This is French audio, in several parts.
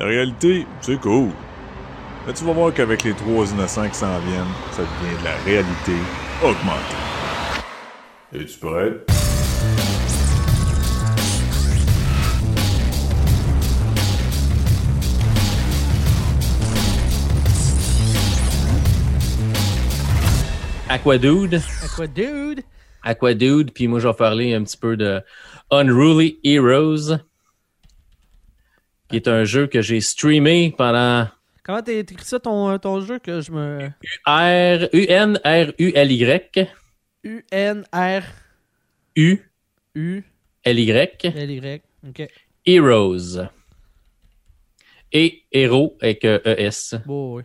La réalité, c'est cool. Mais tu vas voir qu'avec les trois innocents qui s'en viennent, ça devient de la réalité augmentée. Es-tu prêt? Aquadude. Quoi, dude? Aquadude, puis moi je vais parler un petit peu de Unruly Heroes, qui est un jeu que j'ai streamé pendant Comment t'as écrit ça ton, ton jeu que je me. R U N R U U-N-R-U-L-Y. U L Y Ok. Heroes. Et héros avec euh, ES. Bon, oui.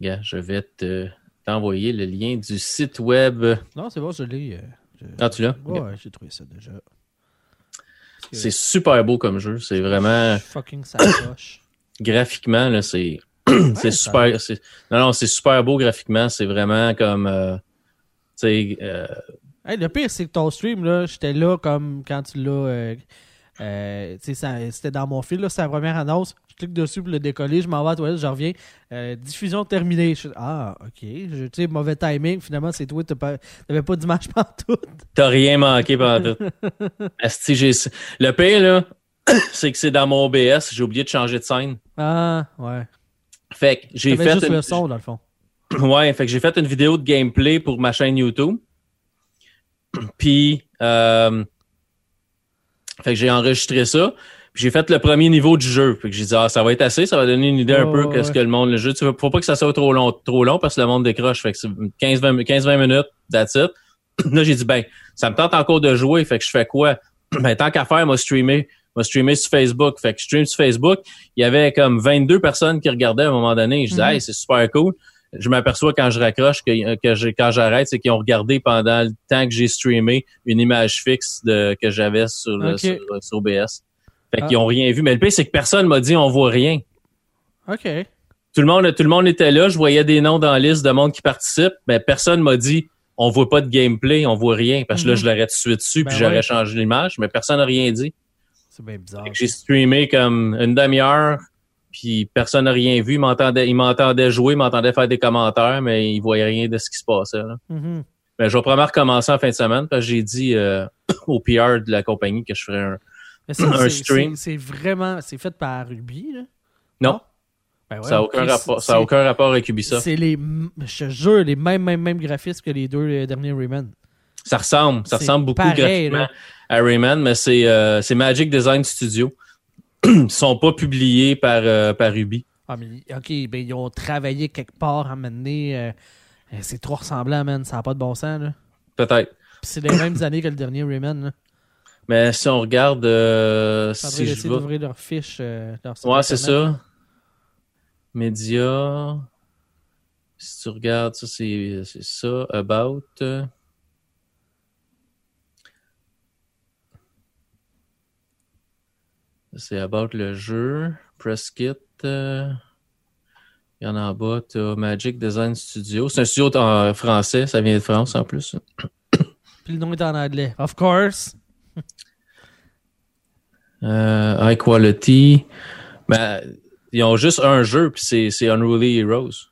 Gars, je vais te t'envoyer le lien du site web. Non, c'est bon, je l'ai. euh, je- Ah, tu l'as? Ouais, Ok. ouais, j'ai trouvé ça déjà. C'est super beau comme jeu. C'est vraiment Fucking graphiquement là, c'est c'est ça super. c'est- Non, non, c'est super beau graphiquement. C'est vraiment comme euh, tu sais. euh, Hey, le pire, c'est que ton stream, là, j'étais là comme quand tu l'as. euh, euh, tu c'était dans mon fil, c'est la première annonce. Je clique dessus pour le décoller, je m'en vais à la toilette, je reviens. Euh, diffusion terminée. Je ah, ok. Je- Tu sais, mauvais timing. Finalement, c'est toi, t'as pas- t'avais pas d'image partout. T'as rien manqué pendant tout. Le pire, là, c'est que c'est dans mon OBS. J'ai oublié de changer de scène. Ah, ouais. Fait que j'ai fait. juste une- le son, dans le fond. Ouais, fait que j'ai fait une vidéo de gameplay pour ma chaîne YouTube. Puis, euh, fait que j'ai enregistré ça. J'ai fait le premier niveau du jeu. Fait que j'ai dit, ah, ça va être assez, ça va donner une idée un peu ouais, qu'est-ce que le monde, le jeu. Tu faut pas que ça soit trop long, trop long parce que le monde décroche. Fait que c'est 15-20 15-20 minutes, that's it. Là, j'ai dit, ben, ça me tente encore de jouer. Fait que je fais quoi? Ben, tant qu'à faire, moi, streamer. Moi, streamer sur Facebook. Fait que je stream sur Facebook. Il y avait comme 22 personnes qui regardaient à un moment donné. Je dis, Mhm. hey, c'est super cool. Je m'aperçois quand je raccroche que, quand j'arrête, c'est qu'ils ont regardé pendant le temps que j'ai streamé une image fixe de, que j'avais sur, le- sur, sur OBS. Fait Ah. qu'ils ont rien vu. Mais le pire, c'est que personne m'a dit on voit rien. Ok. Tout le monde, tout le monde était là. Je voyais des noms dans la liste de monde qui participe. Mais personne m'a dit on voit pas de gameplay, on voit rien. Parce que là, Mhm. je l'aurais suite dessus Ben puis j'aurais ouais. changé l'image. Mais personne n'a rien dit. C'est bien bizarre. Fait que J'ai streamé comme une demi-heure, puis personne n'a rien vu. Ils m'entendaient jouer, ils m'entendaient faire des commentaires, mais ils voyaient rien de ce qui se passait. Là. Mhm. Mais je vais probablement recommencer en fin de semaine parce que j'ai dit euh, au PR de la compagnie que je ferais un. Mais ça, Un c'est- stream. c'est- vraiment. C'est fait par Ruby, là? Non, Ben ouais, ça n'a aucun rapport. Ça a c'est- aucun rapport avec Ubisoft. C'est les. Je te jure, les mêmes, mêmes, mêmes graphismes que les deux euh, derniers Rayman. Ça ressemble, ça ressemble beaucoup pareil, graphiquement là. à Rayman, mais c'est euh, c'est Magic Design Studio. Sont pas publiés par euh, par Ubi. Ah, mais ok, ben ils ont travaillé quelque part à un moment donné, euh, euh, c'est trop ressemblant, man. Ça n'a pas de bon sens, là. Peut-être. C'est les mêmes années que le dernier Rayman, là. Mais si on regarde, euh, si je essayer d'ouvrir leur fiche. euh, leur Ouais, c'est ça. Média. Si tu regardes, ça, c'est c'est ça. About. C'est About le jeu. Press Kit. euh. Il y en a en bas. T'as Magic Design Studio. C'est un studio en français. Ça vient de France en plus. Puis le nom est en anglais. Of course. Euh, high Quality. Mais ils ont juste un jeu, puis c'est Unruly Heroes.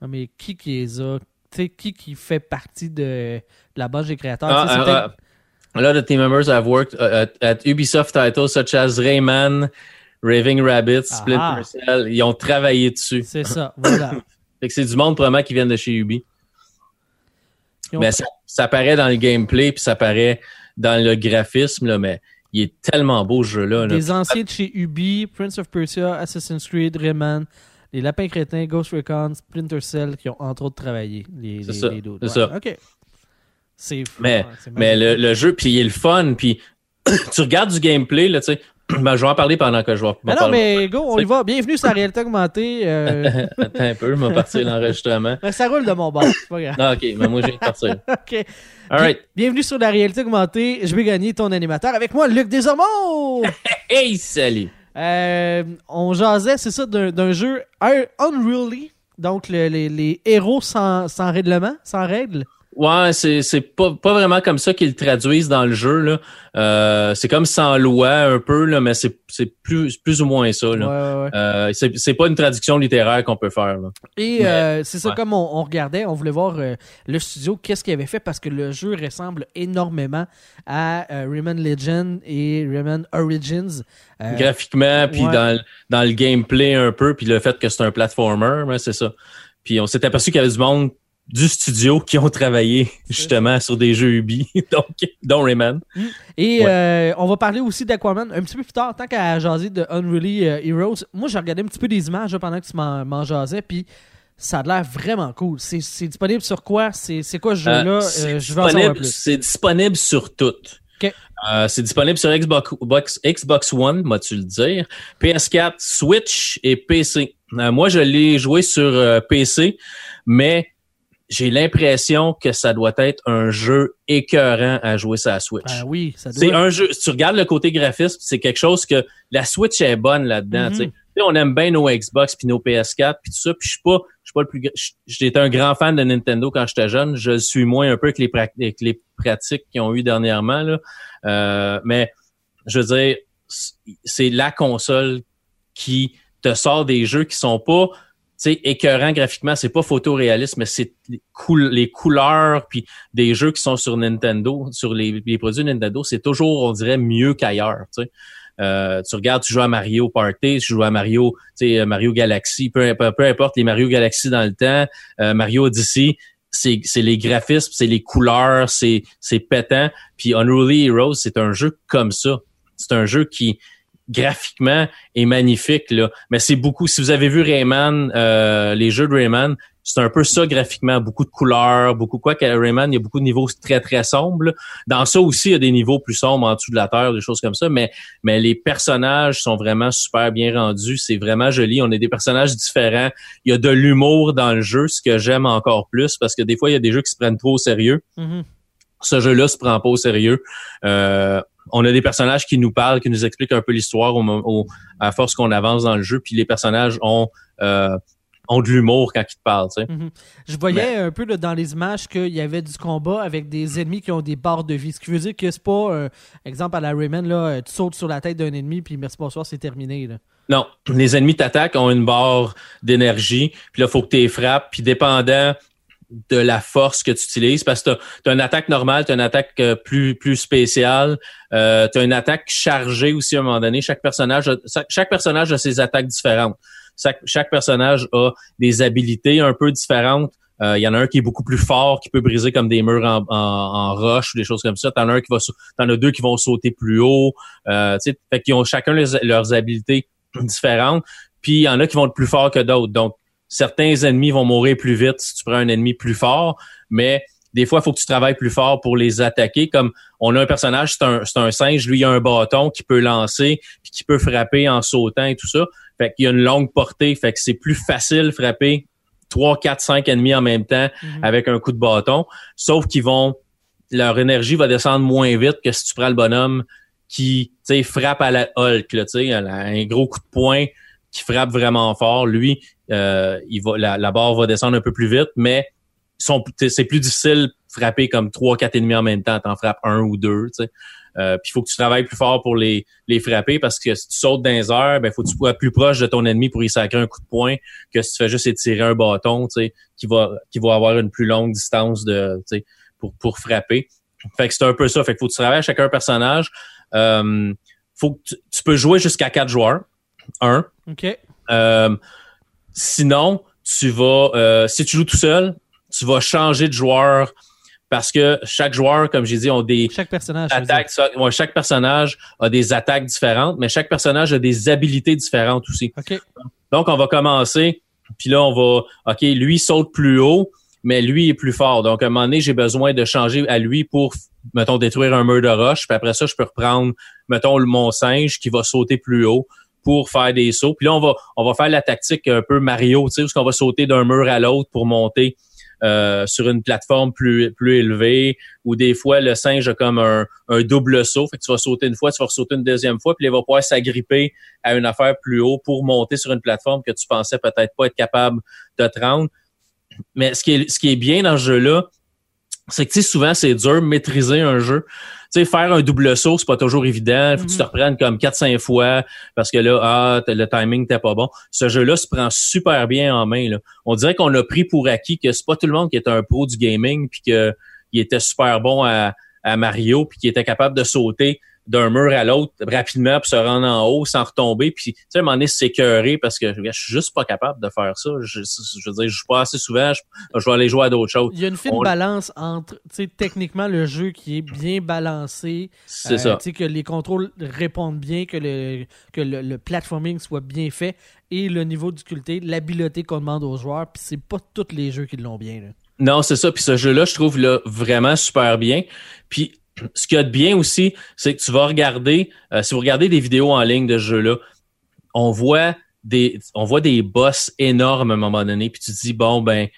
Ah, mais qui qui les a? Tu sais, qui qui fait partie de, de la base des créateurs? Ah, A lot of team members have worked uh, at, at Ubisoft titles such as Rayman, Raving Rabbit, Splinter Ah. Cell. Ils ont travaillé dessus. C'est ça, voilà. Fait que c'est du monde probablement qui viennent de chez Ubi. Ont- Mais ça, ça paraît dans le gameplay puis ça paraît dans le graphisme là, mais il est tellement beau ce jeu-là. là. Des anciens de chez Ubi, Prince of Persia, Assassin's Creed, Rayman, les Lapins Crétins, Ghost Recon, Splinter Cell qui ont entre autres travaillé. Les, les- ça, les c'est ça. OK. C'est Mais, c'est mais le, le jeu, puis il est le fun, puis tu regardes du gameplay, là, tu sais. Ben, je vais en parler pendant que je vais. Mais non, mais go, on y va. Bienvenue sur la réalité augmentée. euh, Attends un peu, je vais partir l'enregistrement. ben, ça roule de mon bord. C'est pas grave. Ah, ok, mais moi, je viens de partir. OK. Alright. Bienvenue sur la réalité augmentée. Je vais gagner ton animateur avec moi, Luc Desormeaux. Hey, salut! Euh, on jasait, c'est ça, d'un jeu un- Unruly. Donc, le- les, les héros sans, sans règlement, sans règles. Ouais, c'est c'est pas pas vraiment comme ça qu'ils le traduisent dans le jeu là. Euh, c'est comme sans loi un peu là, mais c'est c'est plus plus ou moins ça là. Ouais, ouais, ouais. Euh, c'est c'est pas une traduction littéraire qu'on peut faire là. Et Mais- euh, c'est ça, comme on, on regardait, on voulait voir le studio, qu'est-ce qu'il avait fait, parce que le jeu ressemble énormément à Rayman Legend et Rayman Origins. Graphiquement puis dans le- dans le gameplay un peu puis le fait que c'est un platformer, c'est ça. Puis on s'est aperçu qu'il y avait du monde du studio qui ont travaillé justement sur des jeux Ubi, donc dont Rayman. Et Ouais. euh, on va parler aussi d'Aquaman un petit peu plus tard, tant qu'à jaser de Unreally euh, Heroes. Moi, j'ai regardé un petit peu des images pendant que tu m'en jasais, puis ça a l'air vraiment cool. C'est disponible sur quoi? C'est quoi ce jeu-là? Euh, Euh, c'est je veux en savoir disponible- plus. C'est disponible sur tout. Euh, c'est disponible sur Xbox, Box- Xbox One, moi-tu le dire, PS4, Switch et PC. Euh, moi, je l'ai joué sur euh, PC, mais j'ai l'impression que ça doit être un jeu écœurant à jouer sur la Switch. Ah oui, ça C'est doit. un jeu. Si tu regardes le côté graphisme, c'est quelque chose que la Switch est bonne là-dedans. Tu sais. Tu sais, on aime bien nos Xbox puis nos PS4 puis tout ça. Puis je suis pas, je suis pas le plus. J'étais un grand fan de Nintendo quand j'étais jeune. Je le suis moins un peu que les, avec les pratiques qu'ils ont eu dernièrement là. Euh, mais je veux dire, c'est la console qui te sort des jeux qui sont pas sais, écœurant graphiquement, c'est pas photoréaliste, mais c'est les, coul- les couleurs puis des jeux qui sont sur Nintendo, sur les, produits Nintendo, c'est toujours, on dirait, mieux qu'ailleurs. Euh, tu regardes, tu joues à Mario Party, tu joues à Mario, tu sais, Mario Galaxy, peu, peu, peu importe les Mario Galaxy dans le temps, euh, Mario Odyssey, c'est les graphismes, c'est les couleurs, c'est c'est pétant. Puis Unruly Heroes, c'est un jeu comme ça. C'est un jeu qui graphiquement est magnifique là, mais c'est beaucoup. Si vous avez vu Rayman, euh, les jeux de Rayman, c'est un peu ça graphiquement, beaucoup de couleurs, beaucoup quoi. qu'à Rayman, il y a beaucoup de niveaux très très sombres. là. Dans ça aussi, il y a des niveaux plus sombres en dessous de la terre, des choses comme ça. Mais mais les personnages sont vraiment super bien rendus. C'est vraiment joli. On a des personnages différents. Il y a de l'humour dans le jeu, ce que j'aime encore plus parce que des fois il y a des jeux qui se prennent trop au sérieux Mhm. ce jeu-là se prend pas au sérieux. Euh, on a des personnages qui nous parlent, qui nous expliquent un peu l'histoire au, mo- au- à force qu'on avance dans le jeu, puis les personnages ont euh, ont de l'humour quand ils te parlent. Tu sais. Je voyais un peu là, dans les images qu'il y avait du combat avec des ennemis qui ont des barres de vie. Ce qui veut dire que c'est pas, euh, exemple à la Rayman, là, euh, tu sautes sur la tête d'un ennemi, puis merci, bonsoir, c'est terminé. Là. Non, les ennemis t'attaquent, ont une barre d'énergie, puis là, faut que tu les frappes, puis dépendant de la force que tu utilises, parce que tu as, une attaque normale, tu as une attaque euh, plus, plus spéciale, euh, tu as une attaque chargée aussi à un moment donné. Chaque personnage a, chaque, personnage a ses attaques différentes. Chaque, personnage a des habilités un peu différentes. Euh, Il y en a un qui est beaucoup plus fort, qui peut briser comme des murs en, en, roche ou des choses comme ça. T'en as un qui va, t'en as deux qui vont sauter plus haut. Euh, fait qu'ils ont chacun leurs habilités différentes. Puis il y en a qui vont être plus forts que d'autres. Donc certains ennemis vont mourir plus vite si tu prends un ennemi plus fort, mais des fois, il faut que tu travailles plus fort pour les attaquer. Comme on a un personnage, c'est un, c'est un singe, lui, il a un bâton qui peut lancer, puis qui peut frapper en sautant et tout ça. Fait qu'il a une longue portée, fait que c'est plus facile frapper 3, 4, 5 ennemis en même temps Mhm. avec un coup de bâton. Sauf qu'ils vont, leur énergie va descendre moins vite que si tu prends le bonhomme qui, tu sais, frappe à la Hulk, là, tu sais, un gros coup de poing qui frappe vraiment fort. Lui, euh, il va, la, la barre va descendre un peu plus vite, mais c'est plus difficile frapper comme trois, quatre ennemis en même temps. T'en frappes un ou deux, tu sais. Euh, puis il faut que tu travailles plus fort pour les, les frapper parce que si tu sautes dans les airs, ben faut que tu sois plus proche de ton ennemi pour y sacrer un coup de poing que si tu fais juste étirer un bâton, tu sais, qui va qui va avoir une plus longue distance de, tu sais, pour pour frapper. Fait que c'est un peu ça. Fait que faut que tu travailles à chacun personnage. Euh, faut que tu, tu peux jouer jusqu'à quatre joueurs. Un. OK. Euh, sinon, tu vas, euh, si tu joues tout seul, tu vas changer de joueur parce que chaque joueur, comme j'ai dit, ont des Chaque personnage. attaques. ouais, chaque personnage a des attaques différentes, mais chaque personnage a des habilités différentes aussi. Donc, on va commencer, puis là, on va, OK, lui saute plus haut, mais lui est plus fort. Donc, à un moment donné, j'ai besoin de changer à lui pour, mettons, détruire un mur de roche, puis après ça, je peux reprendre, mettons, le- mon singe qui va sauter plus haut pour faire des sauts. Puis là, on va, on va faire la tactique un peu Mario, tu sais, où on va sauter d'un mur à l'autre pour monter euh, sur une plateforme plus, plus élevée, ou des fois, le singe a comme un, double saut. Fait que tu vas sauter une fois, tu vas sauter une deuxième fois, puis il va pouvoir s'agripper à une affaire plus haut pour monter sur une plateforme que tu pensais peut-être pas être capable de te. Mais ce qui est, ce qui est bien dans ce jeu-là, c'est que souvent c'est dur de maîtriser un jeu. Tu sais, faire un double saut, c'est pas toujours évident. Faut que tu te Mhm. reprennes comme 4-5 fois parce que là, ah, le timing t'es pas bon. Ce jeu-là se prend super bien en main. Là. On dirait qu'on a pris pour acquis que c'est pas tout le monde qui est un pro du gaming puis que il était super bon à, à Mario puis qui était capable de sauter d'un mur à l'autre rapidement pour se rendre en haut sans retomber puis tu sais à un moment donné parce que je suis juste pas capable de faire ça je, je veux dire je joue pas assez souvent je, je vais aller jouer à d'autres choses Il y a une fine On- balance entre, tu sais, techniquement, le jeu qui est bien balancé. c'est euh, ça Tu sais, que les contrôles répondent bien, que le, que le, le platforming soit bien fait et le niveau de difficulté, l'habileté qu'on demande aux joueurs. Puis c'est pas tous les jeux qui l'ont bien. Là. Non, c'est ça. Puis ce jeu-là, je trouve là, vraiment super bien. Puis ce qu'il y a de bien aussi, c'est que tu vas regarder, euh, si vous regardez des vidéos en ligne de ce jeu-là, on voit des, on voit des boss énormes à un moment donné. Puis tu te dis bon ben,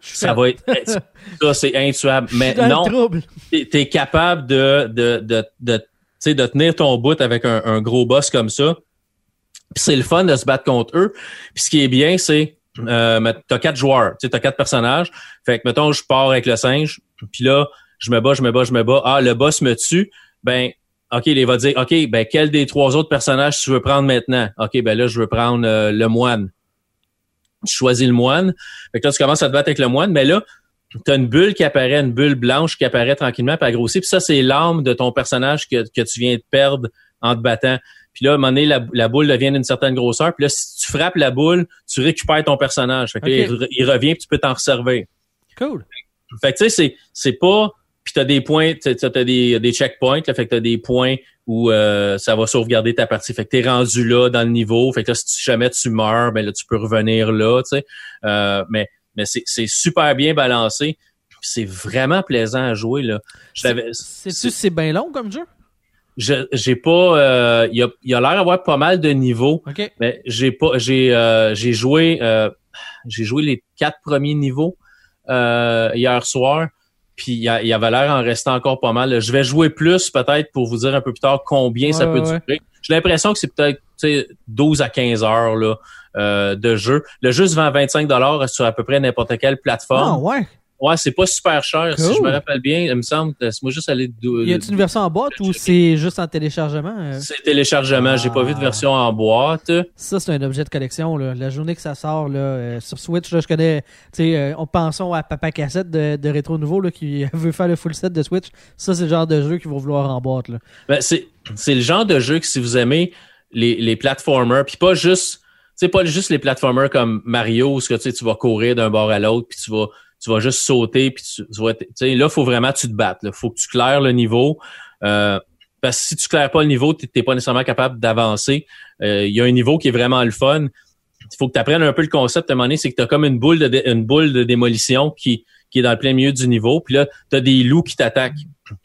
ça va être, ça c'est intuable. Mais non, t'es es capable de, de, de, de, tu sais, de tenir ton bout avec un, un gros boss comme ça. Puis c'est le fun de se battre contre eux. Puis ce qui est bien, c'est euh, t'as quatre joueurs, tu t'as quatre personnages. Fait que mettons, je pars avec le singe, puis là, je me bats, je me bats, je me bats. Ah, le boss me tue. Ben, OK, il va dire, OK, ben quel des trois autres personnages tu veux prendre maintenant? OK, ben là, je veux prendre euh, le moine. Tu choisis le moine. Fait que là, tu commences à te battre avec le moine, mais là, t'as une bulle qui apparaît, une bulle blanche qui apparaît tranquillement, puis elle grossit. Puis ça, c'est l'âme de ton personnage que, que tu viens de perdre en te battant. Puis là, à un moment donné, la, la boule devient d'une certaine grosseur. Puis là, si tu frappes la boule, tu récupères ton personnage. Fait que là, il, re- il revient, puis tu peux t'en resservir. Cool. Fait que tu sais, c'est, c'est pas... Puis t'as des points, t'as, t'as des, des checkpoints, là, fait que t'as des points où euh, ça va sauvegarder ta partie. Fait que t'es rendu là dans le niveau. Fait que là, si tu- jamais tu meurs, ben là, tu peux revenir là, tu sais. Euh, mais mais c'est, c'est super bien balancé. Puis c'est vraiment plaisant à jouer, là. Sais-tu si c'est bien long comme jeu? je- j'ai pas... euh, Il y a, il a l'air d'avoir pas mal de niveaux. OK. Mais j'ai pas, j'ai, euh, j'ai joué, euh, j'ai joué les quatre premiers niveaux euh, hier soir. Puis il y, avait l'air en restant encore pas mal. Je vais jouer plus peut-être pour vous dire un peu plus tard combien ça peut ouais, durer. J'ai l'impression que c'est peut-être tu sais, 12 à 15 heures là, euh, de jeu. Le jeu se vend à 25 dollars sur à peu près n'importe quelle Ah, plateforme. ouais. Ouais, c'est pas super cher. Si je me rappelle bien, il me semble. Laisse-moi juste aller. Y a-t-il une version en boîte ou c'est juste en téléchargement? euh? C'est téléchargement. J'ai pas vu de Ah. version en boîte. Ça, c'est un objet de collection. Là. La journée que ça sort là, euh, sur Switch, là, je connais. tu euh, on pensons à Papa Cassette de, de Rétro Nouveau là, qui veut faire le full set de Switch. Ça, c'est le genre de jeu qu'ils vont vouloir en boîte. Là. Ben, c'est, c'est le genre de jeu que si vous aimez les, les platformers, puis pas juste, sais, pas juste les platformers comme Mario, où ce que tu vas courir d'un bord à l'autre, puis tu vas, tu vas juste sauter, puis tu, tu tu sais, là, faut vraiment tu te battes. Il faut que tu claires le niveau. Euh, parce que si tu claires pas le niveau, tu n'es pas nécessairement capable d'avancer. Euh, Il y a un niveau qui est vraiment le fun. Il faut que tu apprennes un peu le concept à un moment donné, c'est que tu as comme une boule de une boule de démolition qui, qui est dans le plein milieu du niveau. Puis là, tu as des loups qui t'attaquent.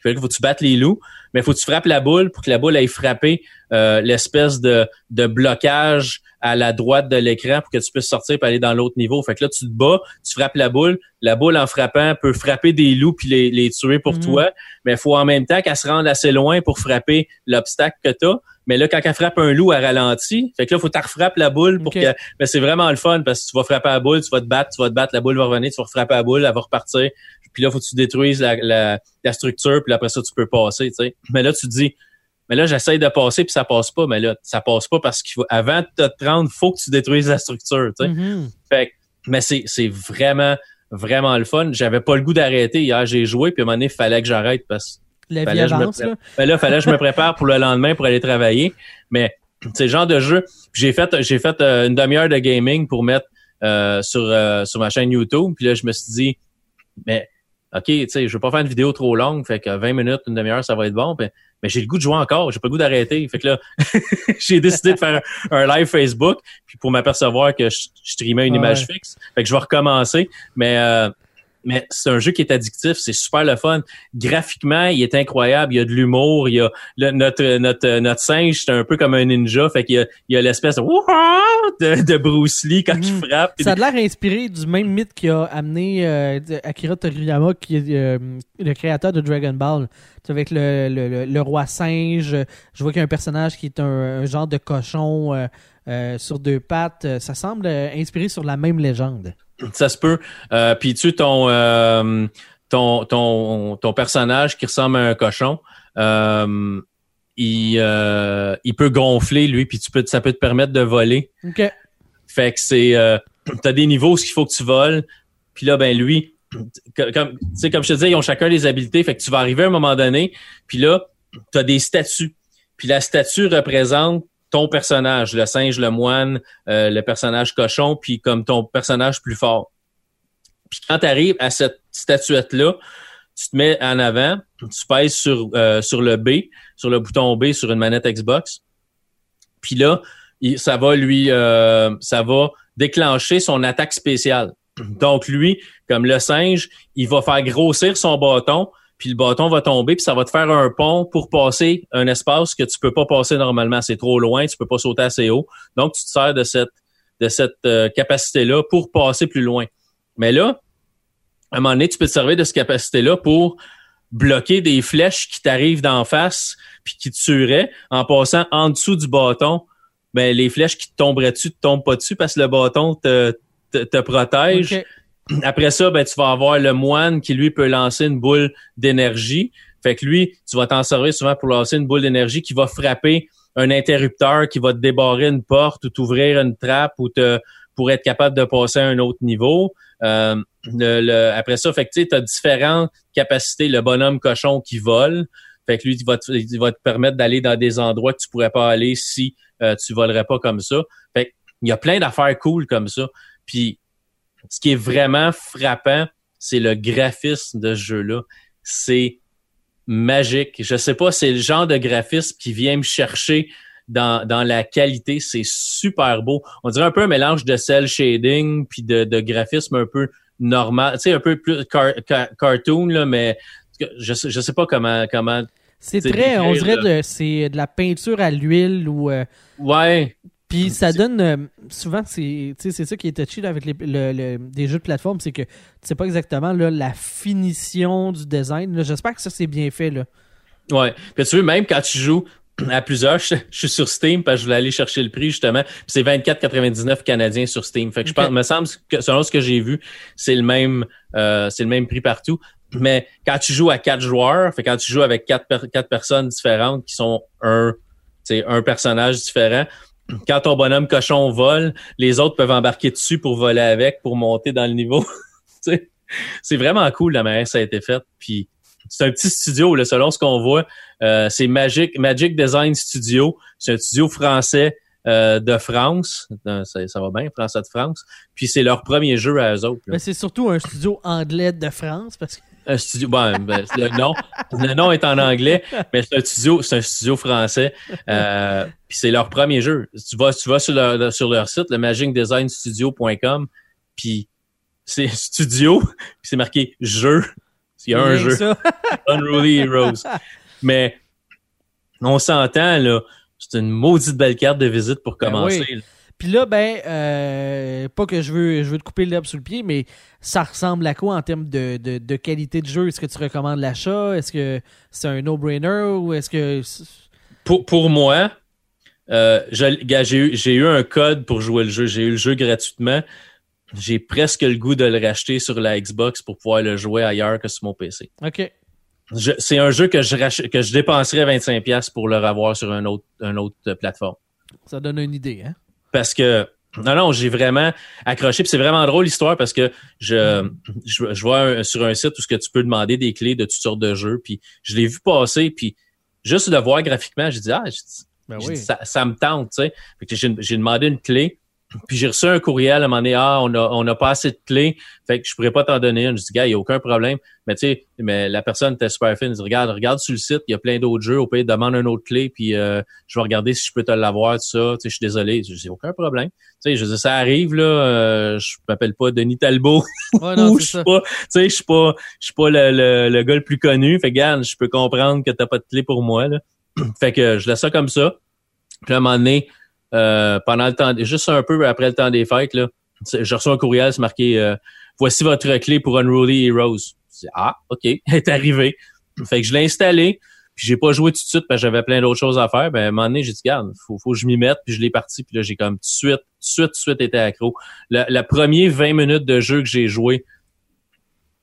Fait que faut que tu battes les loups, mais faut que tu frappes la boule pour que la boule aille frapper euh, l'espèce de, de blocage à la droite de l'écran pour que tu puisses sortir et aller dans l'autre niveau. Fait que là, tu te bats, tu frappes la boule. La boule, en frappant, peut frapper des loups puis les, les tuer pour Mhm. toi. Mais il faut en même temps qu'elle se rende assez loin pour frapper l'obstacle que tu as. Mais là, quand elle frappe un loup, elle ralentit. Fait que là, faut que tu refrappes la boule pour que... Mais c'est vraiment le fun parce que tu vas frapper la boule, tu vas te battre, tu vas te battre, la boule va revenir, tu vas frapper la boule, elle va repartir. Puis là, faut que tu détruises la, la, la structure, puis après ça, tu peux passer, tu sais. Mais là, tu te dis, mais là, j'essaye de passer, puis ça passe pas. Mais là, ça passe pas parce qu'il faut, avant de te rendre, faut que tu détruises la structure, tu sais. Mhm. Fait que- mais c'est, c'est vraiment, vraiment le fun. J'avais pas le goût d'arrêter. Hier, j'ai joué, puis à un moment donné, il fallait que j'arrête parce La Fallait avance. Là. ben là, fallait que je me prépare pour le lendemain pour aller travailler. Mais c'est le genre de jeu. J'ai fait, j'ai fait euh, une demi-heure de gaming pour mettre euh, sur, euh, sur ma chaîne YouTube. Puis là, je me suis dit, mais OK, tu sais, je veux pas faire une vidéo trop longue, fait que 20 minutes, une demi-heure, ça va être bon. Puis- mais j'ai le goût de jouer encore, j'ai pas le goût d'arrêter. Fait que là, j'ai décidé de faire un, un live Facebook, puis pour m'apercevoir que je, je streamais une Ouais. image fixe. Fait que je vais recommencer. Mais euh, mais c'est un jeu qui est addictif, c'est super le fun. Graphiquement, il est incroyable, il y a de l'humour, il y a le- notre notre notre singe, c'est un peu comme un ninja, fait qu'il y a il y a l'espèce de, de de Bruce Lee quand il Mhm. frappe. Ça a l'air inspiré du même mythe qui a amené euh, Akira Toriyama, qui est euh, le créateur de Dragon Ball. Avec le, le, le- roi singe, je vois qu'il y a un personnage qui est un, un genre de cochon euh, sur deux pattes. Ça semble inspiré sur la même légende. Ça se peut. Euh, puis tu ton euh, ton, ton, ton personnage qui ressemble à un cochon, euh, il, euh, il peut gonfler, lui, puis tu peux, ça peut te permettre de voler. OK. Fait que c'est... Euh, t'as des niveaux où il faut que tu voles. Puis là, ben lui, comme, comme je te disais, ils ont chacun des habiletés. Fait que tu vas arriver à un moment donné, puis là, t'as des statues. Puis la statue représente ton personnage, le singe, le moine, euh, le personnage cochon, puis comme ton personnage plus fort. Puis quand tu arrives à cette statuette-là, tu te mets en avant, tu pèses sur, euh, sur le B, sur le bouton B sur une manette Xbox. Puis là, il- ça va lui euh, ça va déclencher son attaque spéciale. Donc lui, comme le singe, il va faire grossir son bâton, puis le bâton va tomber, puis ça va te faire un pont pour passer un espace que tu peux pas passer normalement. C'est trop loin, tu peux pas sauter assez haut. Donc tu te sers de cette de cette euh, capacité-là pour passer plus loin. Mais là, à un moment donné, tu peux te servir de cette capacité-là pour bloquer des flèches qui t'arrivent d'en face puis qui te tueraient en passant en dessous du bâton. Ben, les flèches qui tomberaient dessus te tombent pas dessus parce que le bâton te, te, protège. Après ça, ben, tu vas avoir le moine qui, lui, peut lancer une boule d'énergie. Fait que lui, tu vas t'en servir souvent pour lancer une boule d'énergie qui va frapper un interrupteur, qui va te débarrer une porte ou t'ouvrir une trappe ou te, pour être capable de passer à un autre niveau. Euh, après ça, fait que tu as différentes capacités. Le bonhomme cochon qui vole. Fait que lui, il va te, il va te permettre d'aller dans des endroits que tu pourrais pas aller si euh, tu volerais pas comme ça. Fait que il y a plein d'affaires cool comme ça. Puis ce qui est vraiment frappant, c'est le graphisme de ce jeu-là. C'est magique. Je sais pas, c'est le genre de graphisme qui vient me chercher dans, dans la qualité. C'est super beau. On dirait un peu un mélange de cel shading puis de, de graphisme un peu normal, tu sais, un peu plus car- car- cartoon, là, mais je je sais pas comment, comment. C'est très, on dirait de, c'est de la peinture à l'huile ou. euh, Ouais, Puis ça donne euh, souvent c'est c'est ça qui est touchy là, avec les, le- le- des jeux de plateforme, c'est que tu sais pas exactement là, la finition du design. là. J'espère que ça c'est bien fait là. Ouais. Puis tu veux, même quand tu joues à plusieurs, je, je suis sur Steam parce que je voulais aller chercher le prix justement. C'est 24,99 canadiens sur Steam. Fait que je pense, me semble que selon ce que j'ai vu, c'est le même, euh, c'est le même prix partout. Mais quand tu joues à quatre joueurs, fait quand tu joues avec quatre, per- quatre personnes différentes qui sont un, un personnage différent. Quand ton bonhomme cochon vole, les autres peuvent embarquer dessus pour voler avec, pour monter dans le niveau. C'est vraiment cool la manière ça a été fait. Puis c'est un petit studio, là, selon ce qu'on voit. Euh, c'est Magic, Magic Design Studio. C'est un studio français euh, de France. Euh, Ça, ça va bien, français de France. Puis c'est leur premier jeu à eux autres. là. Mais c'est surtout un studio anglais de France parce que Un studio, bon, ben, le nom, le nom est en anglais, mais c'est un studio, c'est un studio français. Euh, puis c'est leur premier jeu. Tu vas, tu vas sur leur, sur leur site, le magicdesignstudio.com, puis c'est studio, puis c'est marqué jeu. Il y a un jeu. Unruly Heroes. Mais on s'entend, là. C'est une maudite belle carte de visite pour Ben commencer. oui. Puis là ben euh, pas que je veux je veux te couper l'herbe sous le pied mais ça ressemble à quoi en termes de, de, de qualité de jeu? Est-ce que tu recommandes l'achat? Est-ce que c'est un no-brainer ou est-ce que Pour, pour moi, euh, j'ai eu, j'ai eu un code pour jouer le jeu. J'ai eu le jeu gratuitement. J'ai presque le goût de le racheter sur la Xbox pour pouvoir le jouer ailleurs que sur mon PC. OK. C'est un jeu que je, rach- que je dépenserais 25$ pour le revoir sur un autre, un autre euh, plateforme. Ça donne une idée hein? Parce que non non j'ai vraiment accroché puis c'est vraiment drôle l'histoire parce que je je, je vois un- sur un site où ce que tu peux demander des clés de toutes sortes de jeux puis je l'ai vu passer puis juste de voir graphiquement j'ai dit ah j'ai dit, Ben j'ai oui. dit, ça, ça me tente tu sais j'ai demandé une clé puis j'ai reçu un courriel à un moment donné ah on a on a pas assez de clés fait que je pourrais pas t'en donner une. Je dis gars il y a aucun problème mais tu sais mais la personne était super fine. Elle dit regarde regarde sur le site il y a plein d'autres jeux. Au pire demande une autre clé puis euh, je vais regarder si je peux te l'avoir tout ça tu sais je suis désolé. Je dis aucun problème tu sais je dis ça arrive là euh, je m'appelle pas Denis Talbot. Ouais, non, je suis pas tu sais je suis pas je suis pas le, le, le gars le plus connu. Fait que regarde je peux comprendre que t'as pas de clé pour moi là. Fait que je laisse ça comme ça. Puis à un moment donné euh, pendant le temps juste un peu après le temps des fêtes là je reçois un courriel c'est marqué euh, voici votre clé pour Unruly Heroes dis, ah ok elle est arrivée fait que je l'ai installé puis j'ai pas joué tout de suite parce que j'avais plein d'autres choses à faire. Ben à un moment donné j'ai dit regarde faut faut que je m'y mette puis je l'ai parti puis là j'ai comme tout de suite tout de suite tout de suite été accro. Le, le premier 20 minutes de jeu que j'ai joué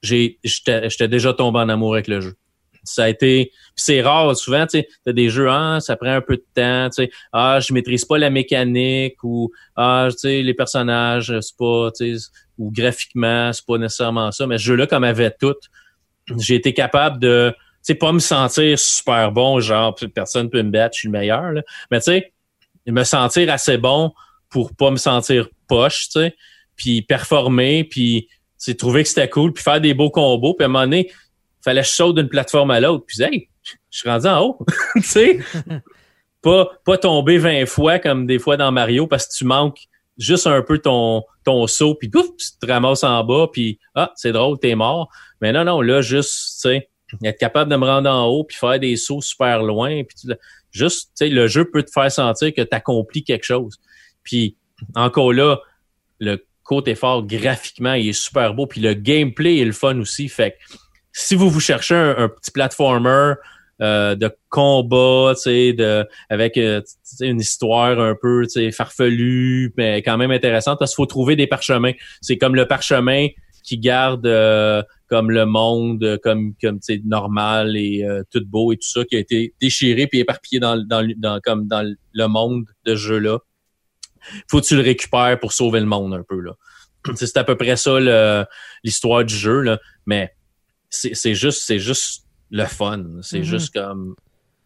j'étais déjà tombé en amour avec le jeu. Ça a été c'est rare souvent tu t'as des jeux ah ça prend un peu de temps tu sais ah je maîtrise pas la mécanique ou ah tu sais les personnages c'est pas tu sais ou graphiquement c'est pas nécessairement ça mais ce jeu là comme avait tout j'ai été capable de tu sais pas me sentir super bon genre personne peut me battre je suis le meilleur là. mais tu sais me sentir assez bon pour pas me sentir poche tu sais puis performer puis c'est trouver que c'était cool, puis faire des beaux combos, puis à un moment donné, fallait que je saute d'une plateforme à l'autre, puis hey, je suis rendu en haut, tu sais, pas pas tomber 20 fois comme des fois dans Mario parce que tu manques juste un peu ton ton saut, puis pouf, tu te ramasses en bas, puis ah, c'est drôle, t'es mort. Mais non, non, là, juste, tu sais, être capable de me rendre en haut, puis faire des sauts super loin, puis tu, juste, tu sais, le jeu peut te faire sentir que tu accomplis quelque chose. Puis encore là, le côté fort graphiquement, il est super beau. Puis le gameplay est le fun aussi. Fait que si vous vous cherchez un, petit platformer euh, de combat, tu sais, de avec euh, une histoire un peu, tu sais, farfelue, mais quand même intéressante, parce qu'il faut trouver des parchemins. C'est comme le parchemin qui garde euh, comme le monde, comme comme tu sais normal et tout beau et tout ça, qui a été déchiré puis éparpillé dans, dans, dans comme dans le monde de ce jeu là faut que tu le récupères pour sauver le monde un peu là. C'est à peu près ça l'histoire du jeu là, mais c'est juste c'est juste le fun, c'est mm-hmm. juste comme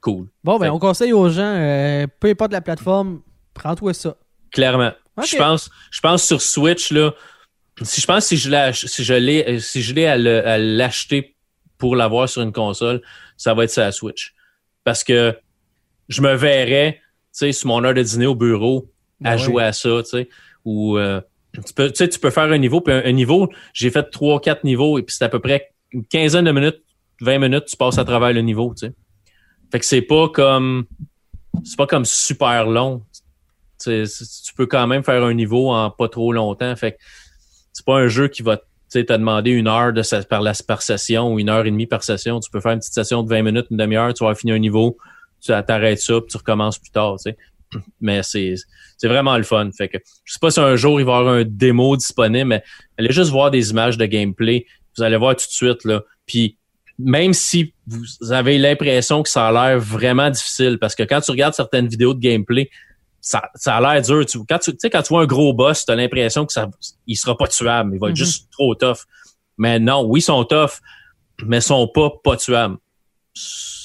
cool. Bon ben on conseille aux gens euh, peu importe la plateforme, prends-toi ça. Clairement. Je pense je pense sur Switch là si je pense si je l'ai si je l'ai si je l'ai à l'acheter pour l'avoir sur une console, ça va être ça à Switch parce que je me verrais tu sais sur mon heure de dîner au bureau à jouer à ça, tu sais. Ou euh, tu peux, tu sais, tu peux faire un niveau, puis un, niveau, j'ai fait trois, quatre niveaux, et puis c'est à peu près une quinzaine de minutes, 20 minutes, tu passes à travers le niveau, tu sais. Fait que c'est pas comme c'est pas comme super long. Tu, tu peux quand même faire un niveau en pas trop longtemps. Fait que c'est pas un jeu qui va te demander une heure de par, la, par session ou une heure et demie par session. Tu peux faire une petite session de 20 minutes, une demi-heure, tu vas finir un niveau, tu t'arrêtes ça, puis tu recommences plus tard. Tu sais mais c'est c'est vraiment le fun. Fait que je sais pas si un jour il va y avoir un démo disponible, mais allez juste voir des images de gameplay. Vous allez voir tout de suite là. Puis même si vous avez l'impression que ça a l'air vraiment difficile, parce que quand tu regardes certaines vidéos de gameplay, ça, ça a l'air dur. Tu, quand tu sais quand tu vois un gros boss, tu as l'impression que ça il sera pas tuable, il va être mm-hmm. juste trop tough. Mais non, oui, ils sont tough, mais ils sont pas pas tuables.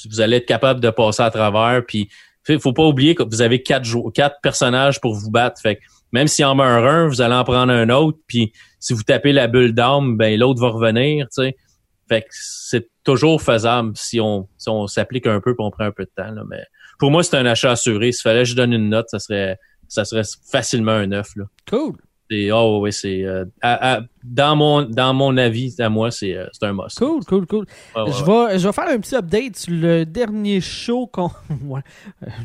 Vous allez être capable de passer à travers, puis il faut pas oublier que vous avez quatre, quatre personnages pour vous battre. Fait même s'il en meurt un, vous allez en prendre un autre. Puis si vous tapez la bulle d'arme, ben l'autre va revenir. sais. Fait que c'est toujours faisable si on si on s'applique un peu et on prend un peu de temps. Là. Mais pour moi, c'est un achat assuré. S'il fallait que je donne une note, ça serait ça serait facilement un 9. Là. Cool. Et, oh oui, c'est euh, dans mon dans mon avis à moi c'est euh, un must. Cool, cool, cool. je vais je vais faire un petit update sur le dernier show qu'on euh,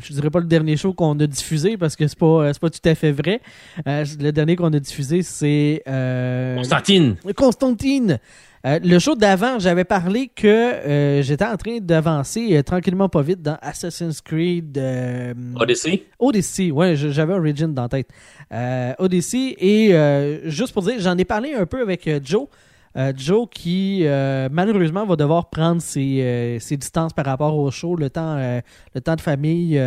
je dirais pas le dernier show qu'on a diffusé parce que c'est pas pas tout à fait vrai. le dernier qu'on a diffusé c'est Constantine. Constantine. Euh, le jour d'avant, j'avais parlé que euh, j'étais en train d'avancer euh, tranquillement pas vite dans Assassin's Creed Odyssey? Odyssey, ouais, j'avais Origin dans la tête. Odyssey et juste pour dire, j'en ai parlé un peu avec Joe. Joe qui malheureusement va devoir prendre ses, distances par rapport au show, le temps, le temps de famille,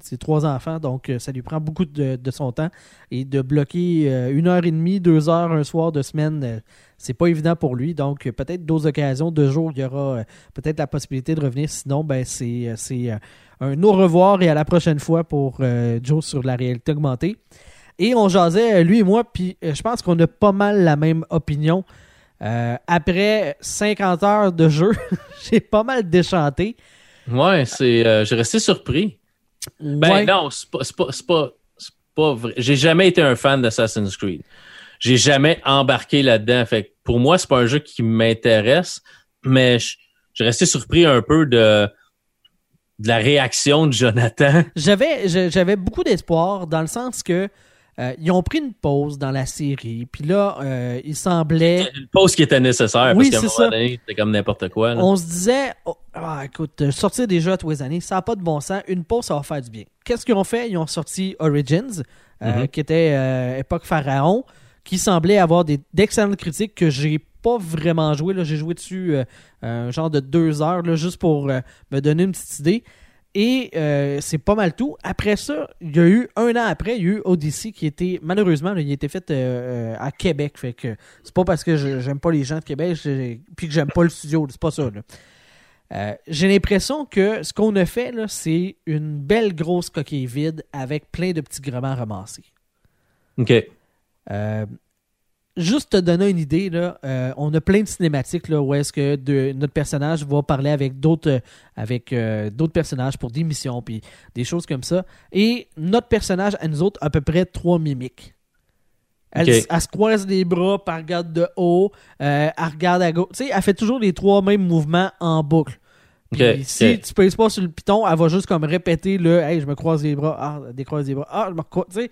ses trois enfants, donc ça lui prend beaucoup de, son temps et de bloquer une heure et demie, deux heures un soir de semaine c'est pas évident pour lui. Donc, peut-être d'autres occasions, deux jours, il y aura euh, peut-être la possibilité de revenir. Sinon, ben, c'est, euh, euh, un au revoir et à la prochaine fois pour Joe sur la réalité augmentée. Et on jasait, lui et moi, puis je pense qu'on a pas mal la même opinion. après 50 heures de jeu, j'ai pas mal déchanté. Ouais, c'est, j'ai resté surpris. Ben non, c'est pas, c'est pas, c'est pas, pas vrai. J'ai jamais été un fan d'Assassin's Creed j'ai jamais embarqué là-dedans. Fait pour moi, c'est pas un jeu qui m'intéresse, mais j'ai resté surpris un peu de, de la réaction de Jonathan. J'avais j'avais beaucoup d'espoir dans le sens que euh, ils ont pris une pause dans la série, puis là, euh, il semblait... Une pause qui était nécessaire, oui, parce qu'à un moment c'était comme n'importe quoi. On se disait, oh, ah, écoute, sortir des jeux à tous les années, ça n'a pas de bon sens, une pause, ça va faire du bien. Qu'est-ce qu'ils ont fait? Ils ont sorti Origins, euh, mm-hmm. qui était époque Pharaon, qui semblait avoir d'excellentes critiques que j'ai pas vraiment joué. Là. J'ai joué dessus euh, un genre de deux heures, là, juste pour euh, me donner une petite idée. Et euh, c'est pas mal tout. Après ça, il y a eu un an après, il y a eu Odyssey qui était malheureusement, là, il a été fait euh, euh, à Québec. Fait que c'est pas parce que j'aime pas les gens de Québec puis que j'aime pas le studio, c'est pas ça. Euh, J'ai l'impression que ce qu'on a fait, là, c'est une belle grosse coquille vide avec plein de petits grements ramassés. OK. Juste te donner une idée, là, euh, on a plein de cinématiques là, où est-ce que de- notre personnage va parler avec d'autres euh, avec euh, d'autres personnages pour des missions puis des choses comme ça. Et notre personnage à nous autres a à peu près trois mimiques. Elle, se croise les bras, elle regarde de haut, elle regarde à gauche. Tu sais, elle fait toujours les trois mêmes mouvements en boucle. Si ok. tu pèses pas sur le piton, elle va juste comme répéter le Hey, je me croise les bras, ah, décroise les bras, ah, je me croise. Tu sais,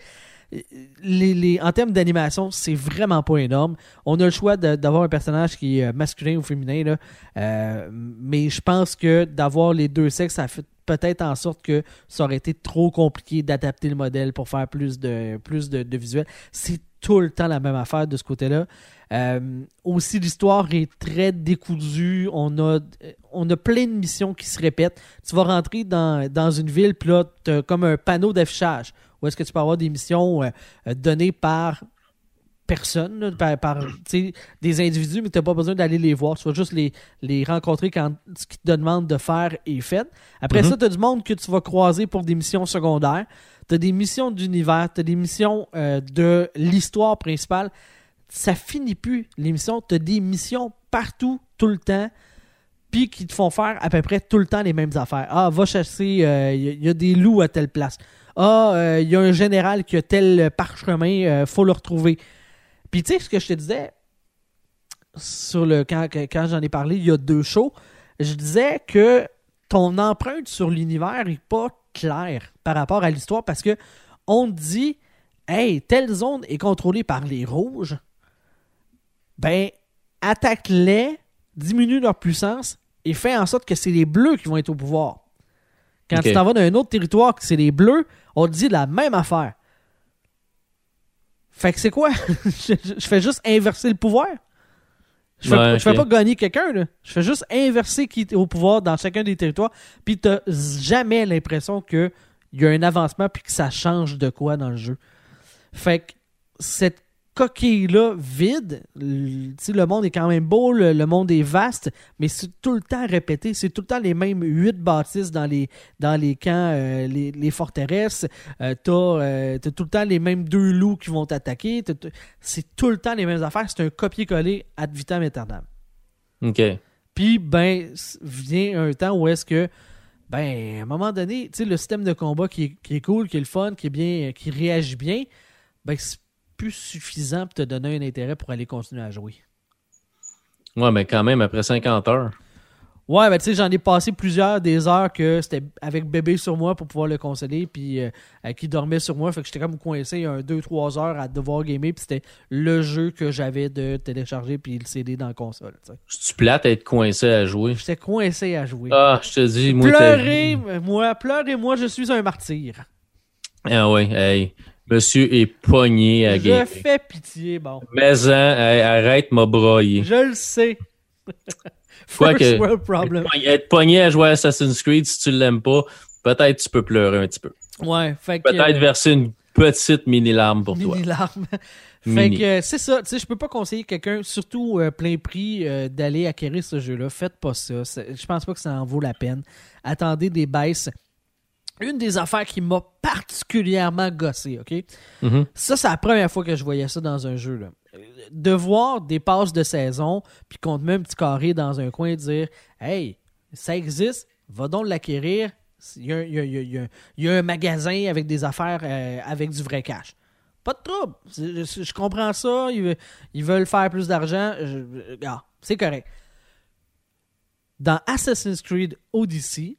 les, en termes d'animation, c'est vraiment pas énorme. On a le choix d'avoir un personnage qui est euh, masculin ou féminin. Euh, mais je pense que d'avoir les deux sexes, ça fait peut-être en sorte que ça aurait été trop compliqué d'adapter le modèle pour faire plus de, plus de, de visuel. C'est tout le temps la même affaire de ce côté-là. Euh, aussi, l'histoire est très décousue. On a, on a plein de missions qui se répètent. Tu vas rentrer dans, dans une ville, puis là, tu comme un panneau d'affichage où est-ce que tu peux avoir des missions euh, euh, données par personne, là, par, des individus, mais tu n'as pas besoin d'aller les voir. Tu vas juste les, les rencontrer quand ce qu'ils te demandent de faire est fait. Après Mhm. ça, tu as du monde que tu vas croiser pour des missions secondaires. Tu as des missions d'univers, tu as des missions euh, de l'histoire principale. Ça finit plus, les missions. Tu as des missions partout, tout le temps, puis qui te font faire à peu près tout le temps les mêmes affaires. Ah, va chasser, il y, a des loups à telle place. Ah, il y a un général qui a tel parchemin, euh, faut le retrouver. Puis tu sais, ce que je te disais, sur le quand, quand j'en ai parlé il y a deux shows, je disais que ton empreinte sur l'univers est pas claire par rapport à l'histoire parce que on te dit Hey, telle zone est contrôlée par les rouges. Ben, attaque-les, diminue leur puissance et fais en sorte que c'est les bleus qui vont être au pouvoir. Quand tu t'en vas dans un autre territoire que c'est les bleus, on te dit la même affaire. Fait que c'est quoi? je, fais juste inverser le pouvoir? Je fais, Ouais, je fais ok. pas gagner quelqu'un, là. Je fais juste inverser qui est au pouvoir dans chacun des territoires. Puis t'as jamais l'impression qu'il y a un avancement puis que ça change de quoi dans le jeu. Fait que cette coquille-là vide, l- tu sais, le monde est quand même beau, le, le monde est vaste, mais c'est tout le temps répété. C'est tout le temps les mêmes huit bâtisses dans les, dans les camps, euh, les, les forteresses. Euh, t'as, euh, t'as tout le temps les mêmes deux loups qui vont t'attaquer. T'as- t'as- C'est tout le temps les mêmes affaires. C'est un copier-coller ad vitam aeternam. OK. Puis, ben, vient un temps où est-ce que, ben, à un moment donné, tu sais, le système de combat qui est, qui est cool, qui est le fun, qui est bien, qui réagit bien, ben, c'est plus suffisant pour te donner un intérêt pour aller continuer à jouer. Ouais, mais quand même, après 50 heures. Ouais, ben, tu sais, j'en ai passé plusieurs des heures que c'était avec bébé sur moi pour pouvoir le consoler, puis euh, qui dormait sur moi, fait que j'étais comme coincé un 2-3 heures à devoir gamer, puis c'était le jeu que j'avais de télécharger, puis le CD dans la console, tu plate à être coincé à jouer? J'étais coincé à jouer. Ah, je te dis, moi, t'as- Pleurez, moi, pleurez, moi, je suis un martyr. Ah ouais, hey. Monsieur est pogné à Je fais pitié, bon. Mais hein, arrête m'a broyer. Je le sais. Quoi que-. Être pogné à jouer à Assassin's Creed, si tu l'aimes pas, peut-être tu peux pleurer un petit peu. Ouais, fait que. Peut-être verser une petite mini-larme pour toi. Mini larme. fait Mini. que euh, c'est ça, tu sais, je peux pas conseiller quelqu'un, surtout euh, plein prix, euh, d'aller acquérir ce jeu-là. Faites pas ça. Je pense pas que ça en vaut la peine. Attendez des baisses. Une des affaires qui m'a particulièrement gossé, ok? Mhm. Ça, c'est la première fois que je voyais ça dans un jeu. Là. De voir des passes de saison, puis qu'on te met un petit carré dans un coin et dire Hey, ça existe, va donc l'acquérir. Il y, a, y y y un magasin avec des affaires euh, avec du vrai cash. Pas de trouble. Je, je comprends ça. Ils, ve- ils veulent faire plus d'argent. Ah, c'est correct. Dans Assassin's Creed Odyssey,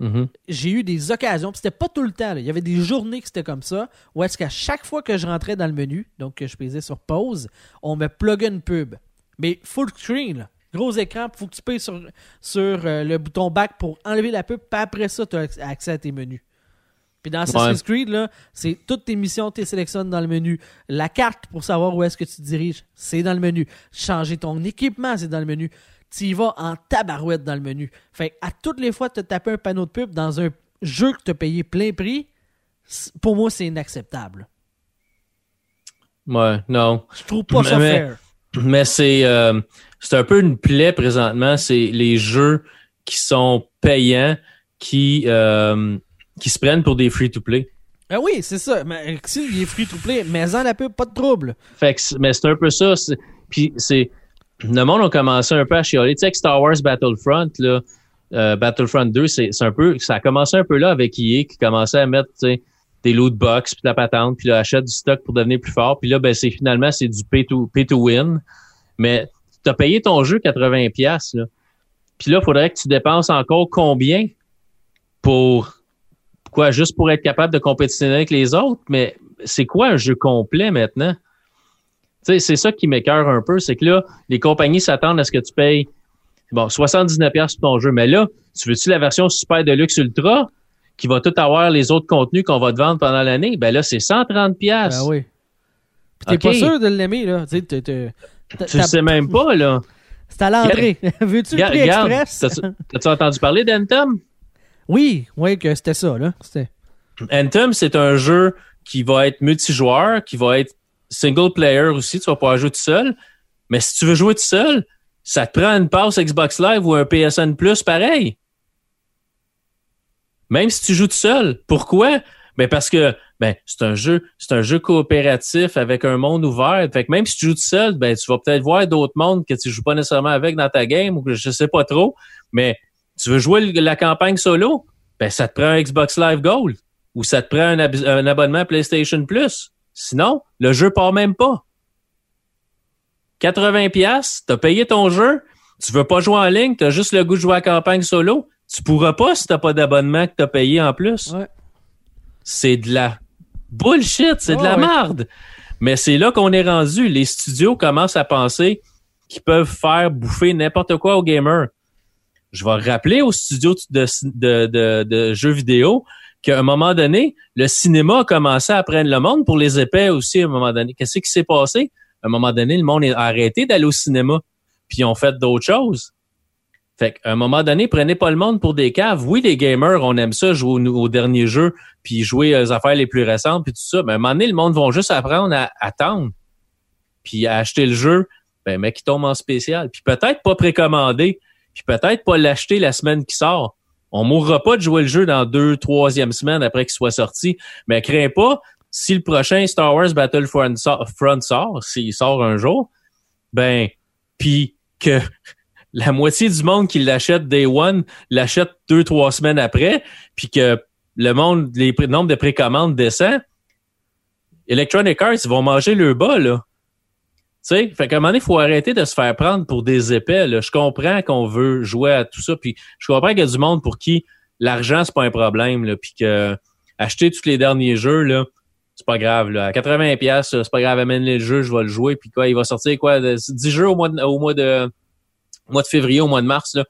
Mhm. j'ai eu des occasions, puis c'était pas tout le temps. là. Il y avait des journées que c'était comme ça, où est-ce qu'à chaque fois que je rentrais dans le menu, donc que je pesais sur pause, on me pluguait une pub. Mais full screen, là. gros écran, faut que tu payes sur, sur euh, le bouton back pour enlever la pub, puis après ça, tu as accès à tes menus. Puis dans Assassin's Creed, là, c'est toutes tes missions, tu sélectionnes dans le menu. La carte pour savoir où est-ce que tu te diriges, c'est dans le menu. Changer ton équipement, c'est dans le menu. Tu y vas en tabarouette dans le menu. Fait à toutes les fois que tu tapé un panneau de pub dans un jeu que tu as payé plein prix, pour moi, c'est inacceptable. Ouais, non. Je trouve pas ça fair. Mais c'est euh, c'est un peu une plaie présentement, c'est les jeux qui sont payants qui euh, qui se prennent pour des free-to-play. Ah oui, c'est ça. Mais s'il est free-to-play, mais en la pub, pas de trouble. Fait que, mais c'est un peu ça. Puis c'est. Le monde a commencé un peu à chialer. Tu sais, Star Wars Battlefront, là, euh, Battlefront 2, c'est un peu. Ça a commencé un peu là avec EA qui commençait à mettre des loot box puis la patente, puis là, achète du stock pour devenir plus fort. Puis là, ben c'est finalement c'est du pay to, pay to win. Mais tu as payé ton jeu 80$. Là. Puis là, il faudrait que tu dépenses encore combien pour quoi, juste pour être capable de compétitionner avec les autres, mais c'est quoi un jeu complet maintenant? C'est ça qui m'écœure un peu, c'est que là, les compagnies s'attendent à ce que tu payes bon, 79$ pour ton jeu, mais là, tu veux-tu la version Super Deluxe Ultra qui va tout avoir les autres contenus qu'on va te vendre pendant l'année? Ben là, c'est 130$. Ben oui. Puis t'es pas sûr de l'aimer, là. Tu tu sais même pas, là. C'est à l'entrée. Veux-tu le prix express? T'as-tu entendu parler d'Anthem? Oui, oui, que c'était ça, là. Anthem, c'est un jeu qui va être multijoueur, qui va être single player aussi. Tu vas pouvoir jouer tout seul. Mais si tu veux jouer tout seul, ça te prend une passe Xbox Live ou un PSN Plus pareil. Même si tu joues tout seul. Pourquoi? Ben parce que ben c'est un jeu, c'est un jeu coopératif avec un monde ouvert. Fait que même si tu joues tout seul, ben tu vas peut-être voir d'autres mondes que tu joues pas nécessairement avec dans ta game ou que je sais pas trop. Mais tu veux jouer la campagne solo, ben ça te prend un Xbox Live Gold ou ça te prend un, abonnement PlayStation Plus. Sinon, le jeu part même pas. 80 pièces, t'as payé ton jeu, tu veux pas jouer en ligne, t'as juste le goût de jouer à la campagne solo, tu pourras pas si t'as pas d'abonnement que t'as payé en plus. C'est de la bullshit, c'est de la merde. Mais c'est là qu'on est rendu. Les studios commencent à penser qu'ils peuvent faire bouffer n'importe quoi aux gamers je vais rappeler aux studios de, de, de, jeux vidéo qu'à un moment donné, le cinéma a commencé à prendre le monde pour les épais aussi à un moment donné. Qu'est-ce qui s'est passé? À un moment donné, le monde a arrêté d'aller au cinéma, puis ils ont fait d'autres choses. Fait qu'à un moment donné, prenez pas le monde pour des caves. Oui, les gamers, on aime ça, jouer aux, derniers jeux, puis jouer aux affaires les plus récentes, puis tout ça. Mais à un moment donné, le monde va juste apprendre à attendre, puis à acheter le jeu, ben, mais qui tombe en spécial. Puis peut-être pas précommander, puis peut-être pas l'acheter la semaine qui sort. On mourra pas de jouer le jeu dans deux, troisième semaine après qu'il soit sorti. Mais crains pas, si le prochain Star Wars Battlefront Front sort, s'il sort un jour, ben, puis que la moitié du monde qui l'achète Day One l'achète deux, trois semaines après, puis que le monde, les nombres de précommandes descend, Electronic Arts, vont manger le bas, là sais, fait qu'à un moment donné, faut arrêter de se faire prendre pour des épais. Je comprends qu'on veut jouer à tout ça, puis je comprends qu'il y a du monde pour qui l'argent, c'est pas un problème, là, puis que acheter tous les derniers jeux, là, c'est pas grave. Là. À 80 pièces, c'est pas grave, amène le jeu, je vais le jouer, puis quoi, il va sortir quoi, 10 jeux au mois de, au mois de, février, au mois de mars, là.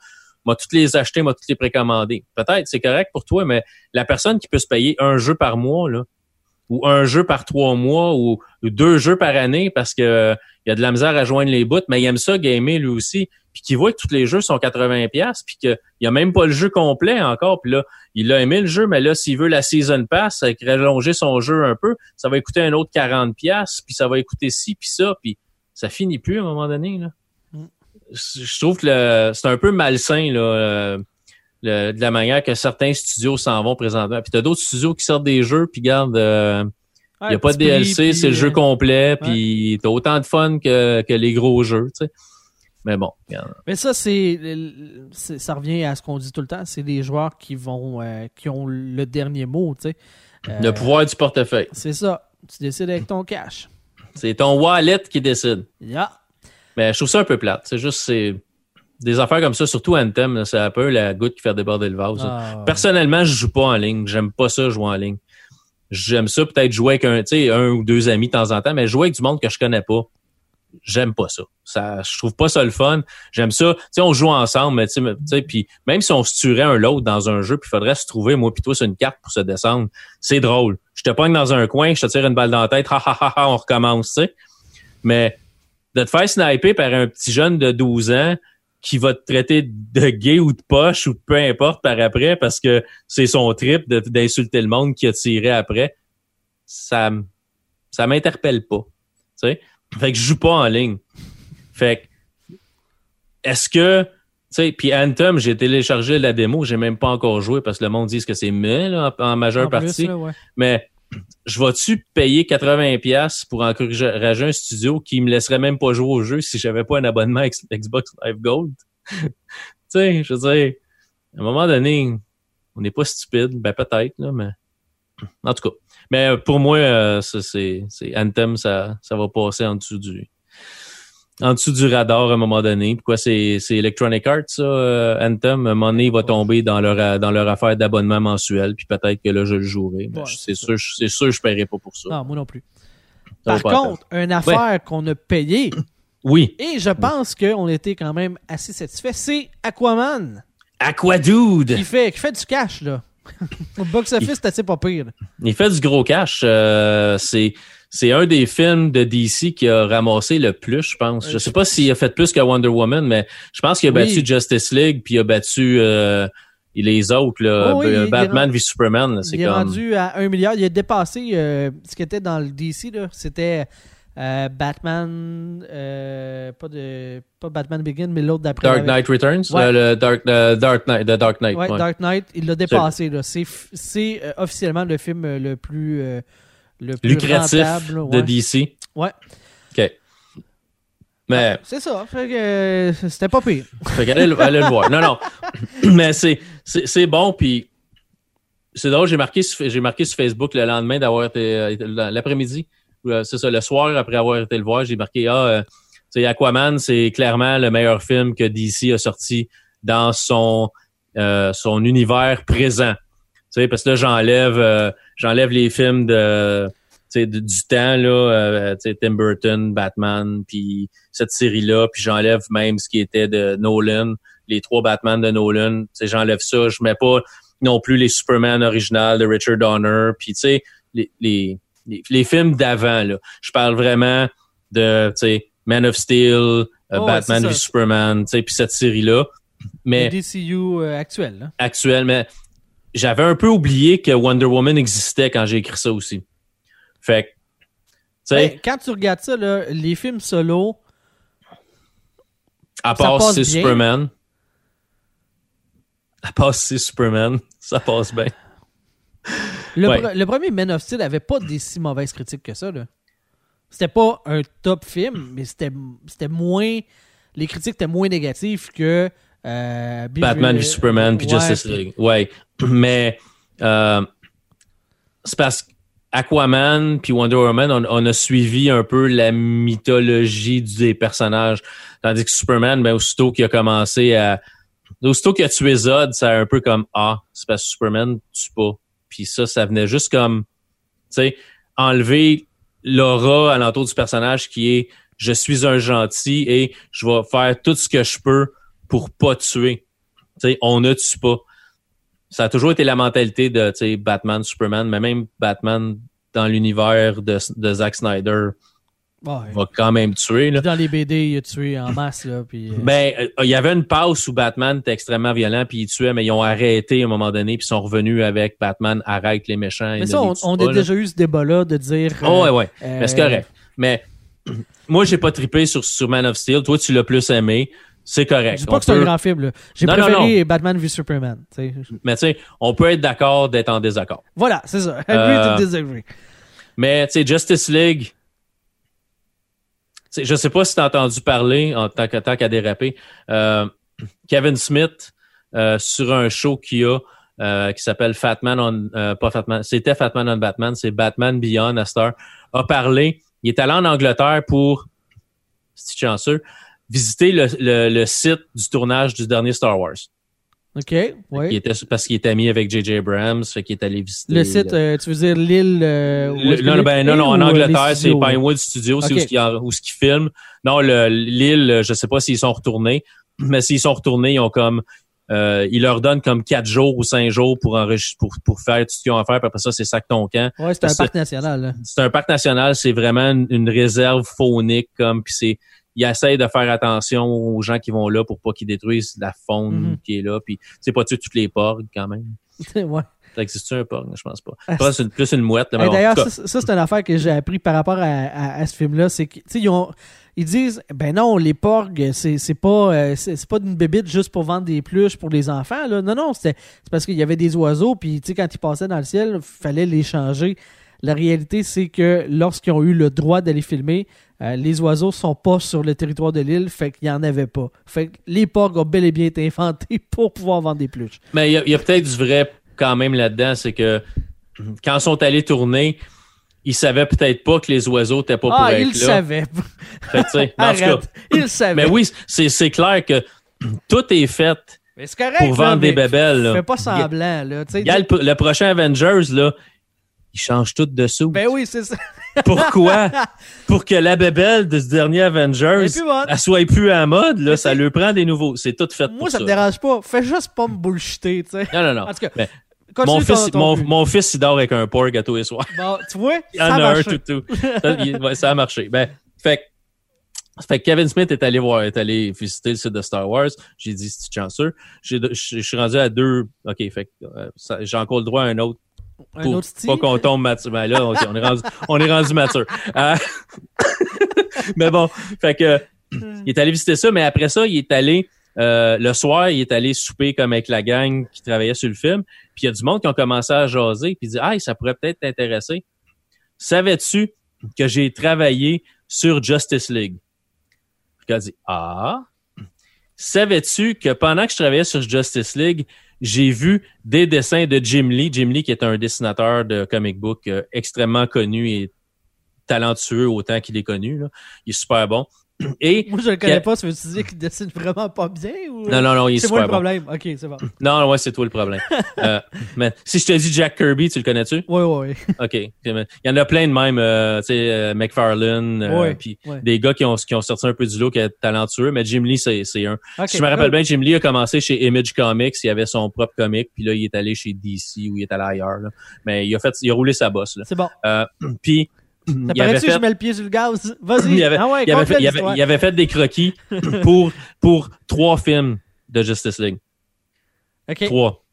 Moi, toutes les acheter, moi, toutes les précommander. Peut-être, c'est correct pour toi, mais la personne qui peut se payer un jeu par mois, là, ou un jeu par trois mois ou, deux jeux par année parce que il y a de la misère à joindre les bouts, mais il aime ça gamer lui aussi, puis qu'il voit que tous les jeux sont 80 pièces, puis qu'il a même pas le jeu complet encore, puis là, il a aimé le jeu, mais là, s'il veut la season pass, avec rallonger son jeu un peu, ça va coûter un autre 40 pièces, puis ça va coûter ci, puis ça, puis ça finit plus à un moment donné, là. Mm. Je trouve que c'est un peu malsain, là. Euh, de la manière que certains studios s'en vont présentement. Puis t'as d'autres studios qui sortent des jeux, puis garde, il euh, n'y a pas de DLC, c'est le jeu euh, complet, puis t'as autant de fun que, que les gros jeux, tu sais. Mais bon. Mais ça, c'est, ça revient à ce qu'on dit tout le temps, c'est les joueurs qui vont, euh, qui ont le dernier mot, tu sais. le pouvoir du portefeuille. C'est ça. Tu décides avec ton cash. C'est ton wallet qui décide. Yeah. Mais je trouve ça un peu plate. C'est juste, c'est des affaires comme ça, surtout Anthem, c'est un peu la goutte qui fait déborder le vase. Ah, Personnellement, je joue pas en ligne. J'aime pas ça jouer en ligne. J'aime ça peut-être jouer avec un, un ou deux amis de temps en temps, mais jouer avec du monde que je connais pas. j'aime pas ça. Ça, je trouve pas ça le fun. J'aime ça. Tu sais, on joue ensemble, mais tu sais, puis même si on se tuerait un l'autre dans un jeu, puis il faudrait se trouver moi puis toi sur une carte pour se descendre, c'est drôle. Je te pogne dans un coin, je te tire une balle dans la tête, ha ha ha, ha on recommence, tu sais. Mais de te faire sniper par un petit jeune de 12 ans qui va te traiter de gay ou de poche ou peu importe par après parce que c'est son trip d'insulter le monde qui a tiré après, ça ça m'interpelle pas. Tu sais? Fait que je joue pas en ligne. Fait que est-ce que tu sais, puis Anthem, j'ai téléchargé la démo, j'ai même pas encore joué parce que le monde dit que c'est mais en, majeure partie. Mais je vais-tu payer 80$ pour encourager un studio qui me laisserait même pas jouer au jeu si j'avais pas un abonnement Xbox Live Gold? tu sais, je veux dire, à un moment donné, on n'est pas stupide, ben peut-être, là, mais en tout cas. Mais pour moi, euh, c'est Anthem, ça, ça va passer en dessous du en dessous du radar à un moment donné. Pourquoi c'est Electronic Arts, ça, euh, Anthem, à un moment donné, il va tomber dans leur dans leur affaire d'abonnement mensuel, puis peut-être que là, je le jouerai. c'est sûr, c'est sûr, je paierai pas pour ça. Non, moi non plus. Par contre, une affaire qu'on a payée. oui. Et je pense qu'on était quand même assez satisfait, c'est Aquaman. Aquadude. Qui fait, qui fait du cash, là. Au box-office, c'est assez pas pire. Il fait du gros cash. Euh, c'est c'est un des films de DC qui a ramassé le plus, je pense. Je sais pas s'il a fait plus que Wonder Woman, mais je pense qu'il a battu Justice League, puis il a battu euh, les autres, là, oh Batman v Superman. il est rendu à un milliard. Il a dépassé euh, ce qui était dans le DC. C'était euh, Batman, pas de pas Batman Begin, mais l'autre d'après. Dark Knight Returns, le Dark, Dark Knight, The Dark Knight. Ouais, Dark Knight, il l'a dépassé. C'est officiellement le film le plus le plus lucratif de DC. Ouais. OK. Mais. c'est ça. Fait que euh, c'était pas pire. Fait qu'allez le voir. Non, non. Mais c'est, c'est, bon, puis c'est drôle, j'ai marqué, j'ai marqué sur Facebook le lendemain d'avoir été, euh, l'après-midi, euh, c'est ça, le soir après avoir été le voir, j'ai marqué, ah, c'est Aquaman, c'est clairement le meilleur film que DC a sorti dans son, son univers présent. Tu sais, parce que là, j'enlève j'enlève les films de, du temps là, euh, Tim Burton, Batman, puis cette série-là, puis j'enlève même ce qui était de Nolan, les trois Batman de Nolan, j'enlève ça, je mets pas non plus les Superman originales de Richard Donner, puis tu sais les, les, les, films d'avant là. Je parle vraiment de Man of Steel, euh, oh, Batman v Superman, tu sais puis cette série là. Mais le DCU euh, actuel. Actuel, mais j'avais un peu oublié que Wonder Woman existait quand j'ai écrit ça aussi. Fait que, ben, quand tu regardes ça, là, les films solo. À part c'est Superman. À part c'est Superman, ça passe bien. Le, premier Man of Steel avait pas des si mauvaises critiques que ça. Là. C'était pas un top film, mais c'était, c'était moins. Les critiques étaient moins négatives que. Euh, Batman v Superman puis Justice League. Ouais. Mais euh, c'est parce qu'Aquaman puis Wonder Woman, on, a suivi un peu la mythologie des personnages. Tandis que Superman, ben, aussitôt qu'il a commencé à. Aussitôt qu'il a tué Zod, c'est un peu comme Ah, c'est parce que Superman tue pas. Puis ça, ça venait juste comme tu sais, enlever l'aura alentour du personnage qui est je suis un gentil et je vais faire tout ce que je peux pour pas tuer. Tu sais, on ne tue pas ça a toujours été la mentalité de Batman, Superman, mais même Batman dans l'univers de, de Zack Snyder va quand même tuer. Là. Dans les BD, il a tué en masse. Là, puis, euh, Ben, euh, il y avait une passe où Batman était extrêmement violent, puis il tuait, mais ils ont arrêté à un moment donné, puis ils sont revenus avec Batman arrête les méchants. Mais ça, on, a déjà eu ce débat-là de dire. Oh, ouais, ouais. Mais c'est correct. Mais moi, j'ai pas trippé sur, sur Man of Steel. Toi, tu l'as plus aimé c'est correct. Je dis pas que c'est un grand film. J'ai préféré Batman v Superman. Mais tu sais, on peut être d'accord d'être en désaccord. Voilà, c'est ça. Agree to euh, disagree. Mais tu sais, Justice League, je sais pas si tu as entendu parler en tant qu'à déraper. Euh, Kevin Smith, euh, sur un show qu'il a, euh, qui s'appelle Fatman on, pas Fatman, c'était Fatman on Batman, c'est Batman Beyond Star, a parlé. Il est allé en Angleterre pour, si chanceux, visiter le, le, site du tournage du dernier Star Wars. OK, Il ouais. était, parce qu'il était ami avec J.J. Abrams, fait qu'il est allé visiter. Le site, euh, tu veux dire l'île. euh, Le- non, ben, non, non, en euh, Angleterre, c'est? Pinewood Studios, c'est où ce qu'ils qu'ils filment. Non, le- l'île, je sais pas s'ils sont retournés, mais s'ils sont retournés, ils ont comme, euh, ils leur donnent comme quatre jours ou cinq jours pour enregistrer, pour, pour faire tout ce qu'ils ont à faire, puis après ça, c'est sac ton camp. Ouais, c'est un parc national. C'est un parc national, c'est vraiment une, une réserve faunique, comme, puis c'est, ils essayent de faire attention aux gens qui vont là pour pas qu'ils détruisent la faune Mhm. qui est là, puis c'est pas tuer toutes les porcs quand même. ouais. Ça existe un porc? Je pense pas. Ah, c'est une- plus une mouette. Hey, D'ailleurs, ça, ça, c'est une affaire que j'ai appris par rapport à, à- à ce film-là. C'est tu sais, ils, ont- ils disent, ben non, les porgs, c'est c'est pas, euh, c'est pas une bébite juste pour vendre des pluches pour les enfants. Là. Non, non, c'est parce qu'il y avait des oiseaux, puis tu sais, quand ils passaient dans le ciel, fallait les changer. La réalité, c'est que lorsqu'ils ont eu le droit d'aller filmer, euh, les oiseaux sont pas sur le territoire de l'île, fait qu'il y en avait pas. Fait que les porgs ont bel et bien été inventés pour pouvoir vendre des pluches. Mais il y a, y a peut-être du vrai quand même là-dedans, c'est que quand ils sont allés tourner, ils savaient peut-être pas que les oiseaux étaient pas pour ah, être ils le là. savaient. Fait cas, Arrête. Ils le savaient. mais oui, c'est clair que tout est fait Mais c'est correct. pour là, vendre des mais bébelles. là. Fais pas semblant, là. Sais, Regarde le, le prochain Avengers, là, ils changent tout dessous. Ben oui, c'est ça. Pourquoi? Pour que la bébelle de ce dernier Avengers, elle soit plus à mode, là, ça lui prend des nouveaux. C'est tout fait Moi, pour ça ça. me dérange pas. Fais juste pas me bullshiter, tu sais. Non, non, non. En tout cas, continue mon, fils, mon, mon fils, il dort avec un porc à tous les soirs. Bon, tu vois, Il en ça a un marche. tout, tout. Ça, il- ouais, ça a marché. Ben, fait, que- fait que Kevin Smith est allé voir, est allé visiter le site de Star Wars. J'ai dit, c'est chanceux. J'ai- Je suis rendu à deux. OK, fait que, euh, j'ai encore le droit à un autre. Un Pour autre style? pas qu'on tombe mature. Ben là, on est rendu, on est rendu mature. Euh, mais bon, fait que, il est allé visiter ça, mais après ça, il est allé, euh, le soir, il est allé souper comme avec la gang qui travaillait sur le film. Puis il y a du monde qui ont commencé à jaser, puis dit, ah, ça pourrait peut-être t'intéresser. Savais-tu que j'ai travaillé sur Justice League? Puis il a dit, ah. Savais-tu que pendant que je travaillais sur Justice League, j'ai vu des dessins de Jim Lee. Jim Lee, qui est un dessinateur de comic book euh, extrêmement connu et talentueux autant qu'il est connu. Il est super bon. Et Moi, je le connais pas. Ça veut-tu dire qu'il dessine vraiment pas bien ou. non, non, non, il est C'est moi le bon. problème. Ok, c'est bon. Non, non, ouais, c'est toi le problème. Euh, mais si je te dis Jack Kirby, tu le connais-tu? Ouais, ouais, ouais. OK. Il y en a plein de même, euh, tu sais, euh, McFarlane, euh, Ouais, puis des gars qui ont, qui ont sorti un peu du lot, qui est talentueux, mais Jim Lee, c'est c'est un. Si je me rappelle cool. bien, Jim Lee a commencé chez Image Comics, il avait son propre comic, puis là, il est allé chez DC ou il est allé ailleurs. là. Mais il a fait, il a roulé sa bosse. Là. C'est bon. Puis, Ça il avait paraît-tu que fait... je mets le pied sur le gaz? Vas-y. Il avait, ah ouais, il, il, avait, l'histoire. il avait fait des croquis pour, pour trois films de Justice League. Ok. Trois.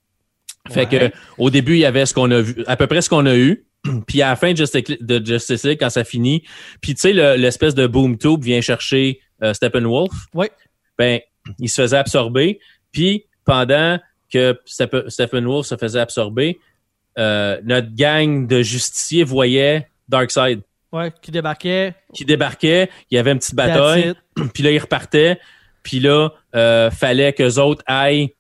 Fait Ouais. que au début, il y avait ce qu'on a vu, à peu près ce qu'on a eu. Puis à la fin de Justice, de Justice League, quand ça finit, puis tu sais, le- l'espèce de boom tube vient chercher euh, Steppenwolf. Ouais. Ben, il se faisait absorber. Puis pendant que Steppen- Steppenwolf se faisait absorber, euh, notre gang de justiciers voyait Darkseid Ouais, qui débarquait. qui débarquait. Il y avait une petite bataille. Puis là, ils repartaient. Puis là, euh, fallait qu'eux autres aillent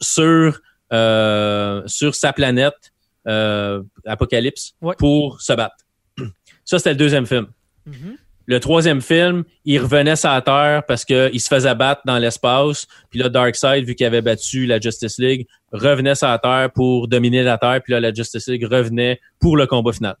sur, euh, sur sa planète, euh, Apocalypse, Ouais. pour se battre. Ça, c'était le deuxième film. Mhm. Le troisième film, il revenait sur la Terre parce qu'il se faisait battre dans l'espace. Puis là, Darkseid, vu qu'il avait battu la Justice League, revenait sur la Terre pour dominer la Terre. Puis là, la Justice League revenait pour le combat final.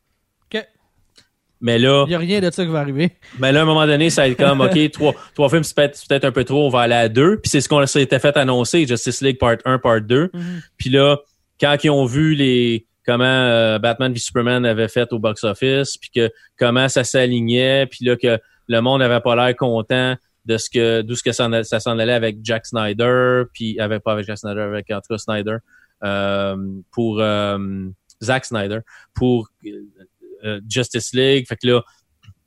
Mais là, Il n'y a rien de ça qui va arriver. mais là, à un moment donné, ça va être comme, OK, trois, trois films, c'est peut-être peut-être un peu trop, on va aller à deux. Puis c'est ce qu'on s'était fait annoncer, Justice League Part 1, Part 2. Mhm. Puis là, quand ils ont vu les comment euh, Batman v Superman avait fait au box-office, puis que comment ça s'alignait, puis là que le monde avait pas l'air content de ce que d'où ce que ça, ça s'en allait avec Jack Snyder, puis avec pas avec Jack Snyder, avec en tout cas Snyder, euh, pour euh, Zack Snyder, pour euh, Justice League. Fait que là,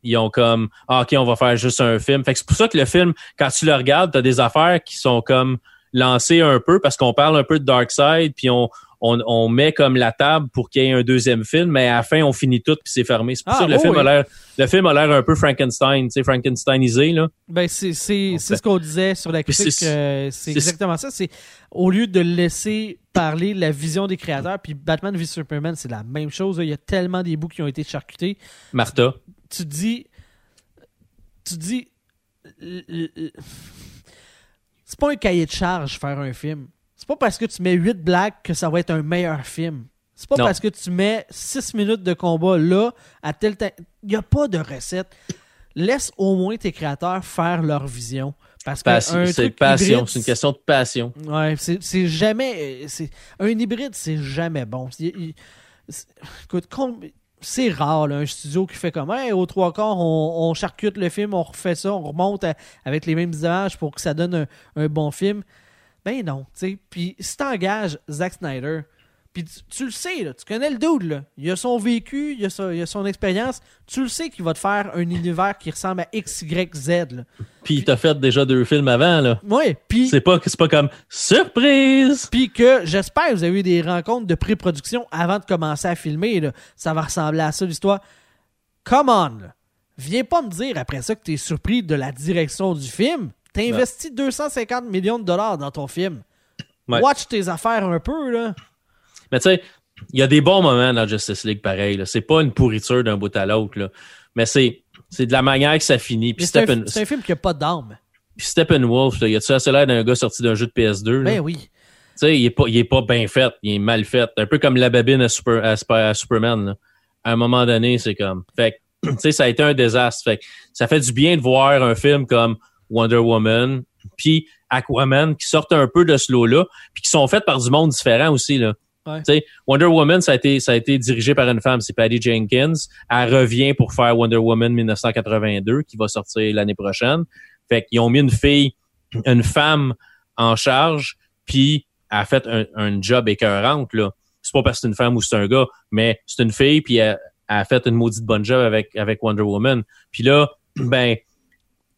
ils ont comme ah, ok, on va faire juste un film. Fait que c'est pour ça que le film, quand tu le regardes, t'as des affaires qui sont comme lancées un peu parce qu'on parle un peu de Darkseid, puis on, on, on met comme la table pour qu'il y ait un deuxième film, mais à la fin, on finit tout puis c'est fermé. C'est pour Ah, ça que le oh film oui. a l'air le film a l'air un peu Frankenstein, tu sais, Frankensteinisé, là. Ben, c'est c'est- ce qu'on disait sur la critique. c'est- euh, C'est exactement ça. C'est au lieu de laisser parler la vision des créateurs, puis Batman v Superman, c'est la même chose. Il y a tellement des bouts qui ont été charcutés. Martha. Tu te dis. Tu dis. C'est pas un cahier de charge faire un film. C'est pas parce que tu mets 8 blagues que ça va être un meilleur film. C'est pas Non. parce que tu mets 6 minutes de combat là, à tel temps. Il n'y a pas de recette. Laisse au moins tes créateurs faire leur vision. Parce que c'est passion, hybride, c'est une question de passion. Ouais, c'est jamais. Un hybride, c'est jamais bon. Il- il- c'est- écoute, c'est rare, là, un studio qui fait comme hey, aux trois quarts, on, on charcute le film, on refait ça, on remonte à- avec les mêmes images pour que ça donne un, un bon film. Ben non, tu sais. Puis si t'engages Zack Snyder, puis tu, tu le sais, là, tu connais le dude, là. Il a son vécu, il a, il son expérience. Tu le sais qu'il va te faire un univers qui ressemble à X, Y, Z. Puis t'as fait déjà deux films avant, là. Ouais, puis. C'est pas, c'est pas comme surprise! Puis que j'espère que vous avez eu des rencontres de pré-production avant de commencer à filmer. là. Ça va ressembler à ça l'histoire. Come on! là. Viens pas me dire après ça que t'es surpris de la direction du film. T'as investi 250 millions de dollars dans ton film. Ouais. Watch tes affaires un peu, là. Mais tu sais, il y a des bons moments dans Justice League pareil. C'est pas une pourriture d'un bout à l'autre. là. Mais c'est, de la manière que ça finit. C'est un, un film qui a pas d'âme. puis Steppenwolf, il a-tu assez l'air d'un gars sorti d'un jeu de PS2? là? Ben oui. Tu sais, il est pas, il est pas bien fait, il est mal fait. Un peu comme la babine à, Super, à, à Superman. là. À un moment donné, c'est comme. Fait que, tu sais, ça a été un désastre. Fait que ça fait du bien de voir un film comme Wonder Woman, puis Aquaman qui sortent un peu de ce lot-là, puis qui sont faits par du monde différent aussi là. Ouais. Wonder Woman, ça a été, ça a été dirigé par une femme, c'est Patty Jenkins. Elle revient pour faire Wonder Woman 1982, qui va sortir l'année prochaine. Fait qu'ils ont mis une fille, une femme en charge, puis elle a fait un, un job écœurante, là. C'est pas parce que c'est une femme ou c'est un gars, mais c'est une fille, puis elle, elle a fait une maudite bonne job avec, avec Wonder Woman. Puis là, ben,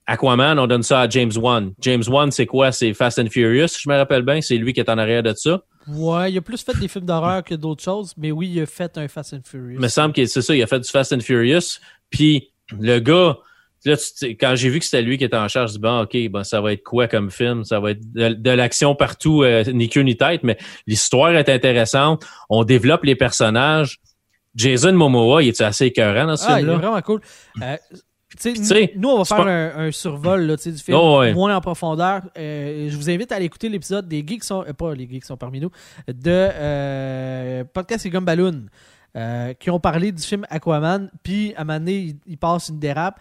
Aquaman, on donne ça à James Wan. James Wan, c'est quoi? C'est Fast and Furious, si je me rappelle bien. C'est lui qui est en arrière de ça. Ouais, il a plus fait des films d'horreur que d'autres choses, mais oui, il a fait un Fast and Furious. Il me semble que c'est ça, il a fait du Fast and Furious. Puis le gars, là, tu quand j'ai vu que c'était lui qui était en charge, je dis bon, ok, ben ça va être quoi comme film? Ça va être de, de l'action partout, euh, ni queue ni tête, mais l'histoire est intéressante. On développe les personnages. Jason Momoa, il est assez écœurant dans ce Ah, il est film-là? vraiment cool. Euh, nous, on va faire pas- un, un survol là, du film Oh, ouais. moins en profondeur. Euh, je vous invite à aller écouter l'épisode des geeks sont euh, pas les geeks sont parmi nous de euh, podcast et comme Balloon qui ont parlé du film Aquaman. Puis à un moment donné, il, il passe une dérape.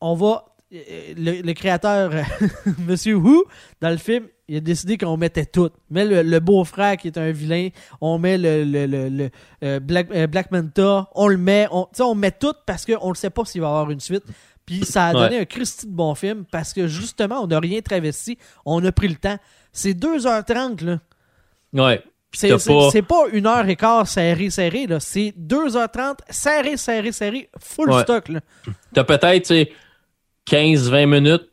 On va le, le créateur Monsieur Who dans le film, il a décidé qu'on mettait tout. Mais le, le beau-frère qui est un vilain, on met le, le, le, euh, Black, euh, Black Manta, on le met, on, tu sais, on met tout parce qu'on ne sait pas s'il va y avoir une suite. Puis ça a donné un Christy de bon film parce que justement, on n'a rien travesti, on a pris le temps. C'est 2h30, là. Ouais. C'est pas- une heure et quart serré, serré, là. C'est 2h30, serré, serré, serré, full Ouais. stock, là. T'as peut-être 15-20 minutes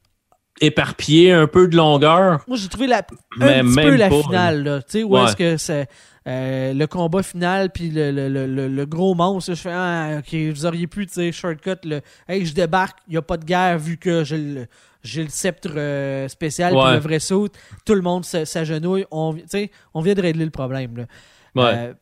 éparpillées, un peu de longueur. Moi, j'ai trouvé la, Mais un petit peu la pas, finale, là. Tu sais, où Ouais. est-ce que c'est euh, le combat final, puis le, le, le, le- gros monstre, je fais, ah, ok, vous auriez pu, tu sais, shortcut, le, hey, je débarque, il n'y a pas de guerre vu que j'ai le, j'ai le sceptre euh, spécial, puis Ouais. le vrai saut, tout le monde s'agenouille, on, on vient de régler le problème, là. Ouais. Euh,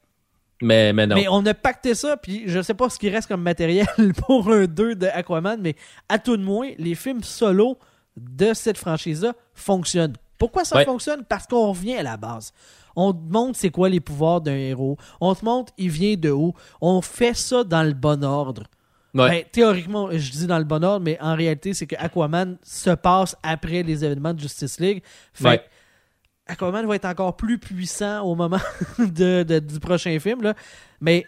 mais, mais non. mais on a pacté ça, puis je sais pas ce qui reste comme matériel pour un 2 de Aquaman, mais à tout de moins, les films solo de cette franchise-là fonctionnent. Pourquoi ça Ouais. fonctionne? Parce qu'on revient à la base. On te montre c'est quoi les pouvoirs d'un héros. On te montre il vient de où. On fait ça dans le bon ordre. Ouais. Ben, théoriquement, je dis dans le bon ordre, mais en réalité, c'est que Aquaman se passe après les événements de Justice League. Fait Ouais. Aquaman va être encore plus puissant au moment de, de- du prochain film. Là. Mais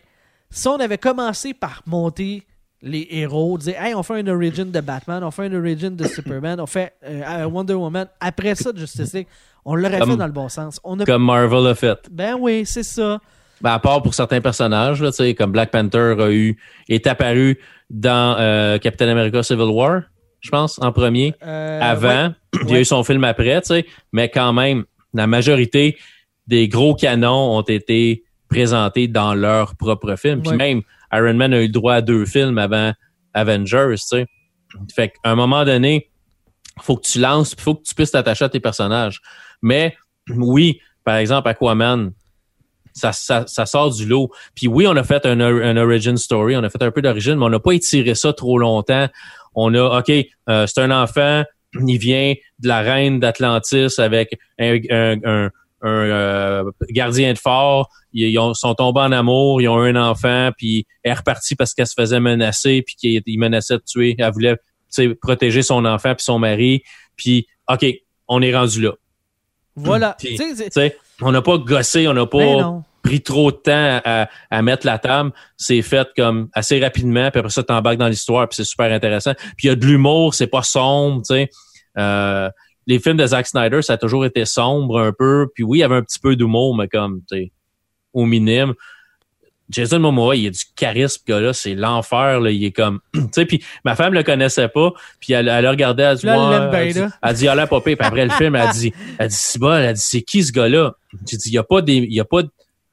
si on avait commencé par monter les héros, dire Hey, on fait un origin de Batman, on fait un origin de Superman, on fait euh, Wonder Woman, après ça Justice League, on l'aurait fait dans le bon sens. On a... Comme Marvel a fait. Ben oui, c'est ça. Ben, à part pour certains personnages, là, tu sais, comme Black Panther a eu, est apparu dans euh, Captain America Civil War, je pense, en premier, Euh, avant. ouais. Il y a eu son film après, tu sais, mais quand même, la majorité des gros canons ont été présentés dans leur propre film. Puis Ouais. même, Iron Man a eu le droit à deux films avant Avengers, tu sais. Fait qu'à un moment donné, faut que tu lances, faut que tu puisses t'attacher à tes personnages. Mais oui, par exemple, Aquaman, ça, ça, ça sort du lot. Puis oui, on a fait un, un origin story, on a fait un peu d'origine, mais on n'a pas étiré ça trop longtemps. On a, OK, euh, c'est un enfant, il vient de la reine d'Atlantis avec un, un, un, un euh, gardien de fort. Ils, ont, sont tombés en amour, ils ont un enfant, puis elle est repartie parce qu'elle se faisait menacer, puis qu'il menaçait de tuer. Elle voulait protéger son enfant puis son mari. Puis, OK, on est rendu là. Voilà. on n'a pas gossé, on n'a pas Ben pris trop de temps à, à mettre la table. C'est fait comme assez rapidement, puis après ça, t'embarques dans l'histoire, puis c'est super intéressant. Puis il y a de l'humour, c'est pas sombre, tu sais. Euh, les films de Zack Snyder, ça a toujours été sombre un peu. Puis oui, il y avait un petit peu d'humour, mais comme, tu sais, au minimum. Jason Momoa, il a du charisme, gars-là, c'est l'enfer, là. Il est comme, tu sais, puis ma femme le connaissait pas, puis elle, elle a regardé, elle dit, Là, elle dit, là. elle dit, elle a. Puis après le film, elle dit, elle dit, c'est bon, elle dit, c'est qui ce gars-là? J'ai dit, il y a pas des, il y a pas,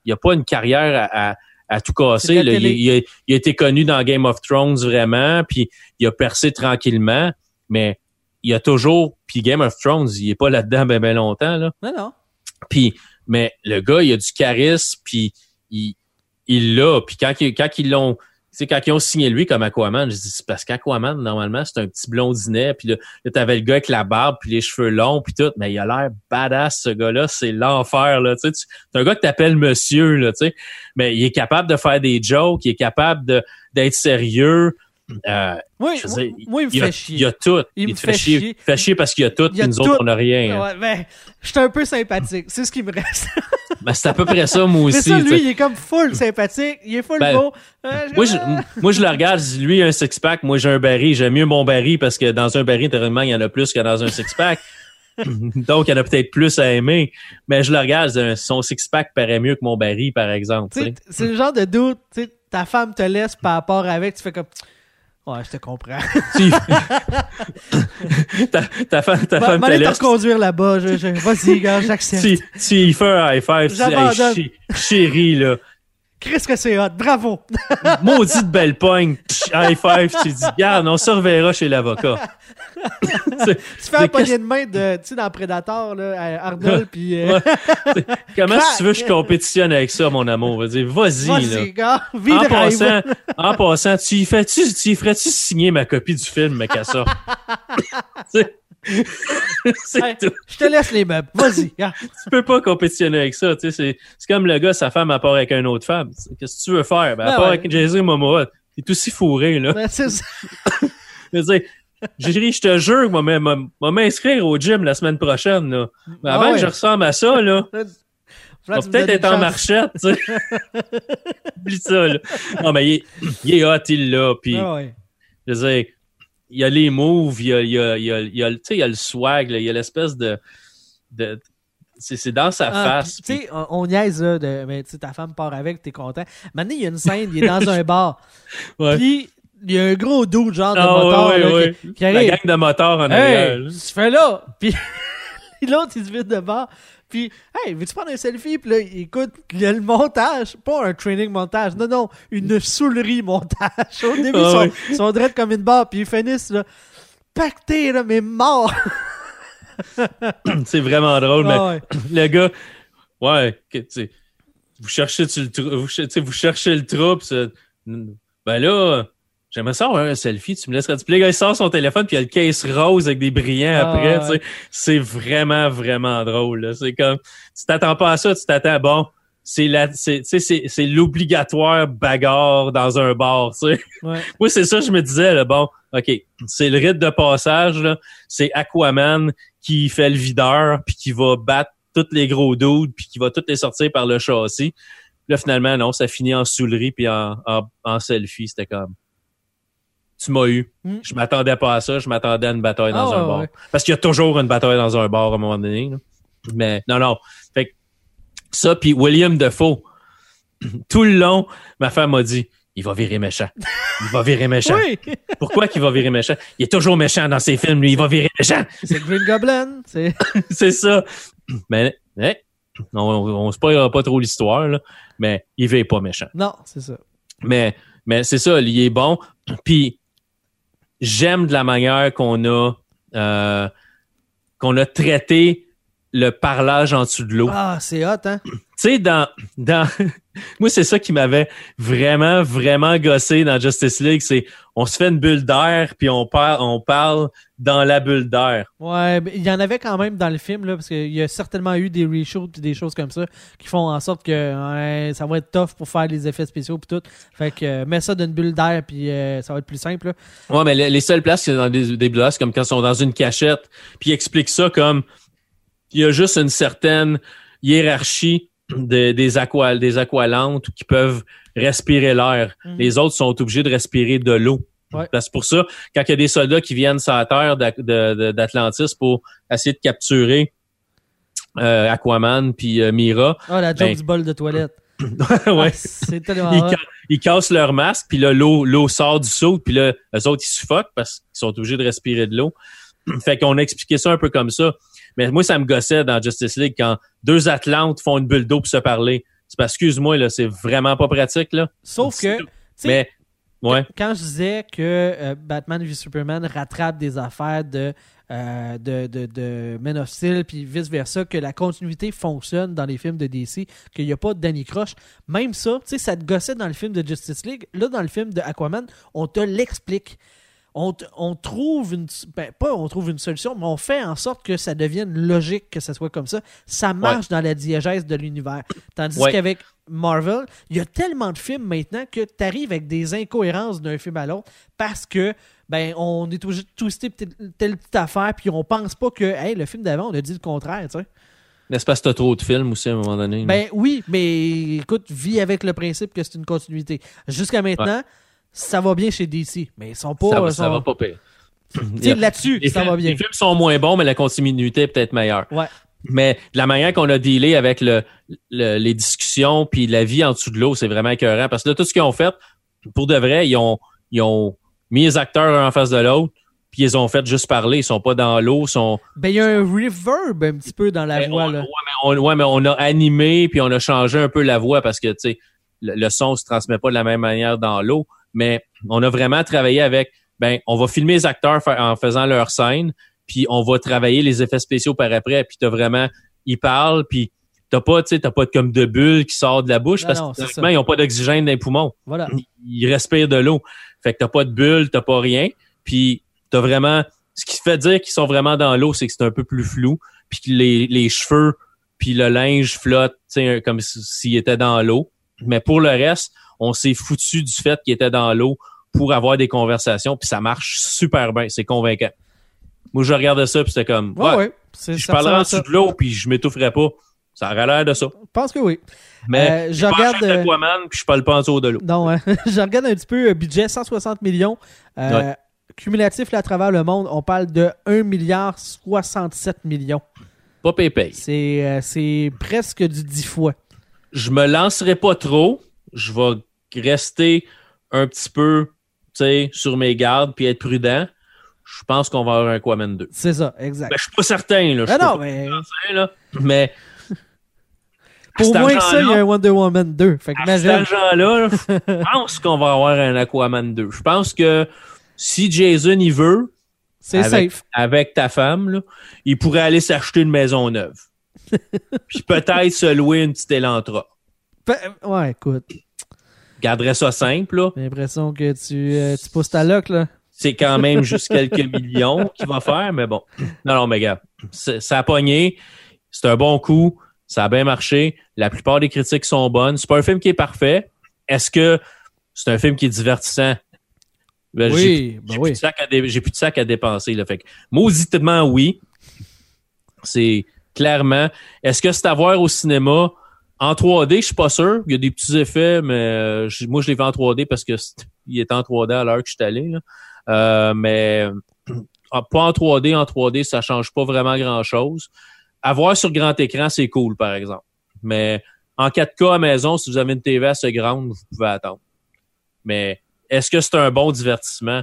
il y a pas une carrière à, à, à tout casser, là. Il, il a, il a été connu dans Game of Thrones vraiment, puis il a percé tranquillement, mais il y a toujours, puis Game of Thrones, il est pas là-dedans ben, ben longtemps, là. Non, non. Puis, mais le gars, il a du charisme, puis il il l'a. Puis quand, quand ils l'ont, sais, quand ils ont signé lui comme Aquaman, je dis c'est parce qu'Aquaman normalement c'est un petit blondinet, puis là, là t'avais le gars avec la barbe, puis les cheveux longs, puis tout, mais il a l'air badass ce gars-là, c'est l'enfer là. Tu sais, c'est un gars que t'appelles Monsieur là, tu sais, mais il est capable de faire des jokes, il est capable d'être sérieux. Euh, Moi, je veux moi, il me fait chier. il a tout. Il me te fait chier. chier. Il te fait chier parce qu'il y a tout, y puis nous autres, on n'a rien. Ouais, ben, je suis un peu sympathique. C'est ce qui me reste. Ben, c'est à peu près ça, moi aussi. ça, lui, il est comme full sympathique. Il est full Ben, beau. Euh, Moi je, moi, je le regarde, lui, il a un six-pack, moi, j'ai un baril. J'aime mieux mon baril parce que dans un baril, théoriquement, il y en a plus que dans un six-pack. Donc, il y en a peut-être plus à aimer. Mais je le regarde, son six-pack paraît mieux que mon baril, par exemple. C'est le genre de doute, ta femme te laisse par rapport avec, tu fais comme. Ouais, je te comprends. Tu- ta, ta femme, ta femme te aller te laisse. reconduire là-bas. Je, je- Vas-y, gars, j'accepte. Tu, tu y fais un high five. Tu dis, hey, chi- chérie, là. Qu'est-ce que c'est hot? Bravo! Maudite belle pogne. High five. Tu dis, regarde, on se reverra chez l'avocat. Tu fais un poignet de main de, tu sais, dans Predator, là, à Arnold, puis. euh, Ouais. Comment si tu veux que je compétitionne avec ça, mon amour? Vas-y, vas-y, là. Vas-y, gars, vis En passant, en passant, tu y tu y ferais-tu signer ma copie du film, Macassa? C'est c'est Hey. Je te laisse les meubles. Vas-y. Tu peux pas compétitionner avec ça. tu sais, C'est comme le gars, sa femme, à part avec une autre femme. Qu'est-ce que tu veux faire? Ben, à Ben part ouais. avec Jason Momoa, t'es aussi fourré, là. Ben, c'est ça. Je veux dire, je te jure, m'a- m'a m'inscrire au gym la semaine prochaine, là. Mais avant Ah ouais. que je ressemble à ça, là, Là, va peut-être être en marchette, tu sais. Oublie ça, là. Non, mais il est, il est hot, il l'a, puis... Ah ouais. je veux dire, il y a les moves, il y a, il y a, il y a, il y a, le- tu sais, il y a le swag, là, il y a l'espèce de, de c'est, dans sa Ah, face. Tu sais, on, on niaise, là, de, mais tu sais, ta femme part avec, t'es content. Maintenant, il y a une scène, il est dans un bar. puis- ouais. Puis, il y a un gros doux, genre de Ah, moteur, ouais, là, ouais. qui, qui La gang de motards en arrière. Hey, là. tu fais là? Puis l'autre, il se vide de bord. Puis, hey, veux-tu prendre un selfie? Puis là, écoute, il y a le montage. Pas un training montage. Non, non, une soulerie montage. Au début, Ah ils sont, ils sont drettes comme une barre. Puis ils finissent, là, pactés, là, mais morts. c'est vraiment drôle, mais Ah ouais. le gars, ouais, tu sais, vous cherchez tu le trou- vous, vous cherchez le c'est- ben là, j'aimerais ça avoir un selfie, tu me laisserais Puis le gars, il sort son téléphone, puis il y a le case rose avec des brillants Ah, après, ouais. tu sais. C'est vraiment, vraiment drôle. C'est comme, tu t'attends pas à ça, tu t'attends, bon, c'est la, c'est, tu sais, c'est, c'est l'obligatoire bagarre dans un bar, tu sais. Ouais. Moi, c'est ça, je me disais, là, bon, OK, c'est le rite de passage, là. C'est Aquaman qui fait le videur, puis qui va battre tous les gros dudes, puis qui va toutes les sortir par le châssis. Là, finalement, non, ça finit en soulerie, puis en, en, en selfie. C'était comme... Tu m'as eu. Mm. Je m'attendais pas à ça. Je m'attendais à une bataille dans Ah, un bar. ouais. Parce qu'il y a toujours une bataille dans un bar à un moment donné. là. Mais non, non. Fait que ça, puis William Defoe, tout le long, ma femme m'a dit, il va virer méchant. Il va virer méchant. Oui, Pourquoi qu'il va virer méchant? Il est toujours méchant dans ses films, lui. Il va virer méchant. c'est Green Goblin. C'est... C'est ça. Mais, mais on, on spoilera pas trop l'histoire, mais il vire pas méchant. Non, c'est ça. Mais, mais c'est ça, il est bon. Puis j'aime de la manière qu'on a euh, qu'on a traité le parlage en dessous de l'eau. Ah, c'est hot, hein? Tu sais, dans, dans Moi, c'est ça qui m'avait vraiment, vraiment gossé dans Justice League. C'est on se fait une bulle d'air, puis on parle, on parle dans la bulle d'air. Ouais, il y en avait quand même dans le film, là, parce qu'il y a certainement eu des reshoots et des choses comme ça qui font en sorte que ouais, ça va être tough pour faire les effets spéciaux puis tout. Fait que euh, mets ça d'une bulle d'air puis euh, ça va être plus simple. là. Ouais, mais les, les seules places c'est dans des, des bulles d'air, c'est comme quand ils sont dans une cachette, puis ils expliquent ça comme il y a juste une certaine hiérarchie de- des aqua, des aqualantes qui peuvent respirer l'air. Mhm. Les autres sont obligés de respirer de l'eau. Ouais. Parce que pour ça, quand il y a des soldats qui viennent sur la terre d'Atlantis pour essayer de capturer euh, Aquaman puis euh, Mira, Ah, la joke Ben- du bol de toilette. ouais, Ah, c'est tellement ils, ca- ils cassent leur masque, puis là, l'eau, l'eau sort du saut, puis là, eux autres, ils suffoquent parce qu'ils sont obligés de respirer de l'eau. fait qu'on a expliqué ça un peu comme ça. Mais moi, ça me gossait dans Justice League quand deux Atlantes font une bulle d'eau pour se parler. C'est parce, excuse-moi, là, c'est vraiment pas pratique, là. Sauf que, Mais, ouais. quand je disais que euh, Batman v Superman rattrape des affaires de, euh, de, de, de Men of Steel, puis vice-versa, que la continuité fonctionne dans les films de DC, qu'il n'y a pas de Danny Croche, même ça, tu sais, ça te gossait dans le film de Justice League. Là, dans le film de Aquaman, on te l'explique. On, trouve une ben, pas on trouve une solution mais on fait en sorte que ça devienne logique que ça soit comme ça ça marche dans la diégèse de l'univers tandis Ouais. qu'avec Marvel il y a tellement de films maintenant que tu arrives avec des incohérences d'un film à l'autre parce que ben on est obligé de twister telle, petite affaire puis on pense pas que hey, le film d'avant on a dit le contraire tu sais N'est-ce pas que t'as trop de films aussi à un moment donné? là? ben oui mais écoute vis avec le principe que c'est une continuité jusqu'à maintenant ça va bien chez DC mais ils sont pas ça, va- ils ça sont- va pas pire. tu sais, là-dessus ça films- va bien Les films sont moins bons, mais la continuité est peut-être meilleure. ouais Mais de la manière qu'on a dealé avec le, le- les discussions puis la vie en dessous de l'eau, c'est vraiment écœurant. Parce que là, tout ce qu'ils ont fait, pour de vrai, ils ont, ils ont mis les acteurs un en face de l'autre, puis ils ont fait juste parler. Ils sont pas dans l'eau, ils sont. ben il y a un reverb un petit peu dans la Mais voix on, là ouais, mais on, ouais, mais on a animé puis on a changé un peu la voix parce que tu sais, le, le son se transmet pas de la même manière dans l'eau. Mais on a vraiment travaillé avec. Ben, on va filmer les acteurs en faisant leur scène, puis on va travailler les effets spéciaux par après. Puis t'as vraiment, ils parlent, puis t'as pas, tu sais, t'as pas comme de bulles qui sortent de la bouche Non, parce non, que ils ont pas d'oxygène dans les poumons voilà ils respirent de l'eau. Fait que t'as pas de bulle, t'as pas rien. Puis t'as vraiment. Ce qui fait dire qu'ils sont vraiment dans l'eau, c'est que c'est un peu plus flou. Puis que les, les cheveux puis le linge flotte, comme s'il était dans l'eau. Mais pour le reste, on s'est foutu du fait qu'il était dans l'eau pour avoir des conversations. Puis ça marche super bien. C'est convaincant. Moi, je regardais ça puis c'était comme. ouais Ouais, si je ça parlerais en dessous de l'eau puis je m'étoufferais pas. Ça aurait l'air de ça. je pense que oui Mais Euh, je regarde, euh, Aquaman puis je parle pas en dessous de l'eau. Non, hein. je regarde un petit peu euh, budget 160 millions. Euh, Ouais. Cumulatif là, à travers le monde, on parle de 1 milliard 67 millions. Pas pépé. C'est c'est presque du 10 fois. je me lancerai pas trop. Je vais rester un petit peu, sur mes gardes puis être prudent. Je pense qu'on va avoir un Aquaman 2. C'est ça, exact. Ben, je suis pas certain, là. Je Ah suis non, pas mais certain, là. Mais. pour moins que ça, il y a un Wonder Woman 2. Fait que imagine. argent-là, là, je pense qu'on va avoir un Aquaman 2. Je pense que si Jason y veut, C'est avec, safe. avec ta femme, là, il pourrait aller s'acheter une maison neuve. Puis peut-être se louer une petite Elantra. Pe- Ouais, écoute, Garderait ça simple, là. j'ai l'impression que tu, euh, tu pousses ta loc, là. c'est quand même juste quelques millions qu'il va faire, mais bon. Non, non, mais gars, ça a pogné. C'est un bon coup. Ça a bien marché. La plupart des critiques sont bonnes. C'est pas un film qui est parfait. Est-ce que c'est un film qui est divertissant? Ben, j'ai- Oui, ben j'ai plus oui. de sac à dé- j'ai plus de sac à dépenser. Là. Fait que, mauditement, oui. C'est clairement. Est-ce que c'est à voir au cinéma? En 3D, je suis pas sûr. Il y a des petits effets, mais euh, moi, je l'ai vu en 3D parce que il est en 3D à l'heure que je suis allé. là. Euh, mais pas en 3D. En 3D, ça change pas vraiment grand-chose. À voir sur grand écran, c'est cool, par exemple. Mais en 4K à maison, si vous avez une TV assez grande, vous pouvez attendre. Mais est-ce que c'est un bon divertissement?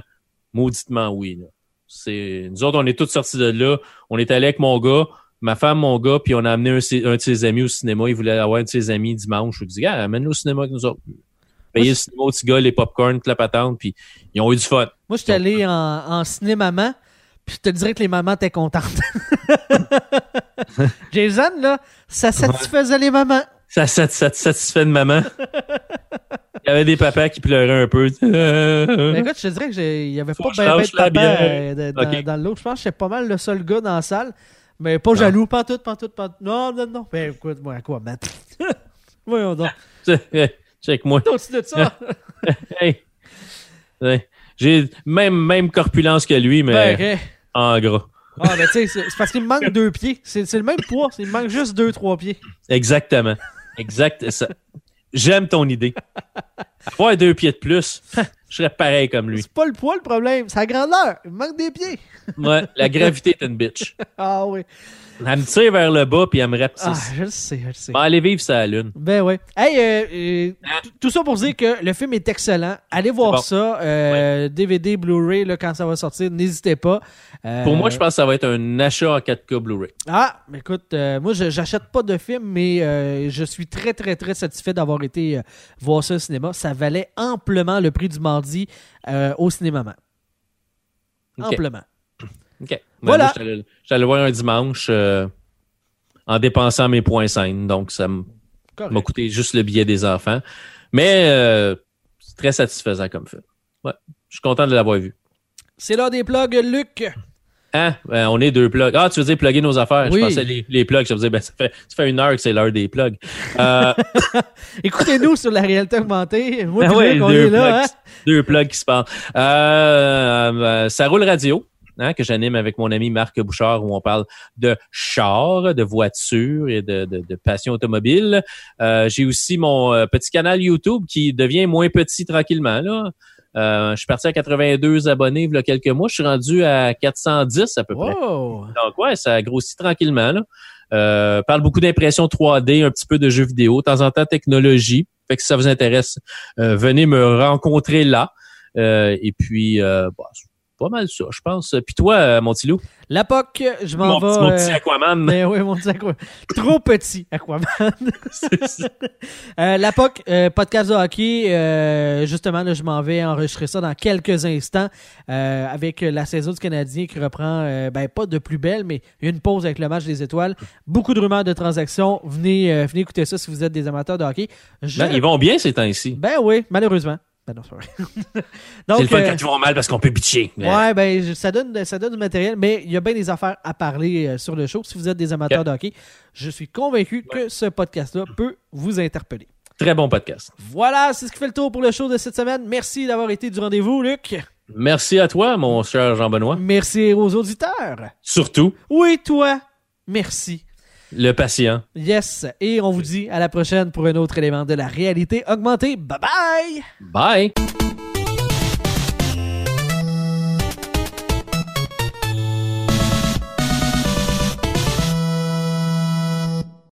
Mauditement oui. Là. Nous autres, on est tous sortis de là. On est allé avec mon gars, ma femme, mon gars, puis on a amené un, un de ses amis au cinéma. Il voulait avoir un de ses amis dimanche. Je lui ai dit, gars, amène-le au cinéma avec nous autres. Payer le cinéma au petit gars, les popcorn, toute la patente, puis ils ont eu du fun. Moi, je suis allé en, en ciné-maman, puis je te dirais que les mamans étaient contentes. Jason, là, ça satisfaisait les mamans. Ça, ça, ça te satisfait de maman? Il y avait des papas qui pleuraient un peu. Mais écoute, je te dirais qu'il n'y avait Faut pas bien ben de papa euh, dans, Ok. dans l'autre. Je pense que j'étais pas mal le seul gars dans la salle. Mais pas jaloux, pas tout, pas tout, pas tout. Non, non, non. Ben écoute, moi, à quoi, Matt? Voyons donc. Check moi. Au-dessus de ça. Hey. Ouais. J'ai même, même corpulence que lui, mais Ben, en gras. Ah, ben tu sais, c'est parce qu'il me manque deux pieds. C'est c'est le même poids. Il me manque juste deux, trois pieds. Exactement. Exact. ça. J'aime ton idée. Avoir deux pieds de plus, je serais pareil comme lui. C'est pas le poids le problème, c'est la grandeur. Il me manque des pieds. Ouais, la gravité est une bitch. Ah oui. Elle me tire vers le bas puis elle me Ah, rapetisse. je le sais, je le sais. Aller vivre la lune. Ben ouais. Hey, euh, euh, tout ça pour dire que le film est excellent. Allez voir bon. ça. euh, DVD, Blu-ray, là, quand ça va sortir, n'hésitez pas. Euh, Pour moi, je pense que ça va être un achat en 4K Blu-ray. Ah, mais écoute, euh, moi, je- j'achète pas de film, mais euh, je suis très, très, très satisfait d'avoir été euh, voir ça au cinéma. Ça valait amplement le prix du mardi euh, au cinéma. man. Ok. Amplement. OK. Ben, Voilà. allé voir un dimanche euh, en dépensant mes points scènes. Donc, ça m'a coûté juste le billet des enfants. Mais euh, c'est très satisfaisant comme film. Ouais. Je suis content de l'avoir vu. C'est l'heure des plugs, Luc. Hein? Ben, on est deux plugs. Ah, tu veux dire plugger nos affaires? Oui. Je pensais les, les plugs. Je me disais, ben, ça fait, ça fait une heure que c'est l'heure des plugs. Euh, Écoutez-nous sur la réalité augmentée. Moi, puis ouais, Luc, on deux est là. plugs. hein? deux plugs qui se parlent. Euh, euh, ça roule radio. Hein, que j'anime avec mon ami Marc Bouchard, où on parle de chars, de voitures et de, de, de passion automobile. Euh, J'ai aussi mon euh, petit canal YouTube qui devient moins petit tranquillement. Là. Euh, je suis parti à 82 abonnés il y a quelques mois. Je suis rendu à 410 à peu près. Wow. Donc ouais, ça grossit tranquillement. Là. Euh, parle beaucoup d'impression 3D, un petit peu de jeux vidéo, de temps en temps technologie. Fait que si ça vous intéresse, euh, venez me rencontrer là. Euh, et puis, euh, bah, pas mal ça, je pense. Puis toi, euh, mon petit loup, La POC, je m'en vais. petit, mon petit euh, Aquaman. mais oui, mon petit Aquaman. Trop petit, Aquaman. Ça. Euh, la POC, euh, podcast de hockey, euh, justement, là, je m'en vais enregistrer ça dans quelques instants avec la saison du Canadien qui reprend, ben pas de plus belle, mais une pause avec le match des étoiles. Beaucoup de rumeurs de transactions. Venez, venez écouter ça si vous êtes des amateurs de hockey. Je- Ben, ils vont bien ces temps-ci. Ben oui, malheureusement. Ben non, c'est le fun euh, quand ils vont mal parce qu'on peut bitcher. Ouais, ben ça donne, ça donne du matériel, mais il y a bien des affaires à parler euh, sur le show. Si vous êtes des amateurs de hockey, je suis convaincu que ce podcast-là peut vous interpeller. Très bon podcast. Voilà, c'est ce qui fait le tour pour le show de cette semaine. Merci d'avoir été du rendez-vous, Luc. Merci à toi, mon cher Jean-Benoît. Merci aux auditeurs. Surtout, Oui, toi. Merci. Le patient. Yes. Et on vous dit à la prochaine pour un autre élément de la réalité augmentée. Bye bye! Bye!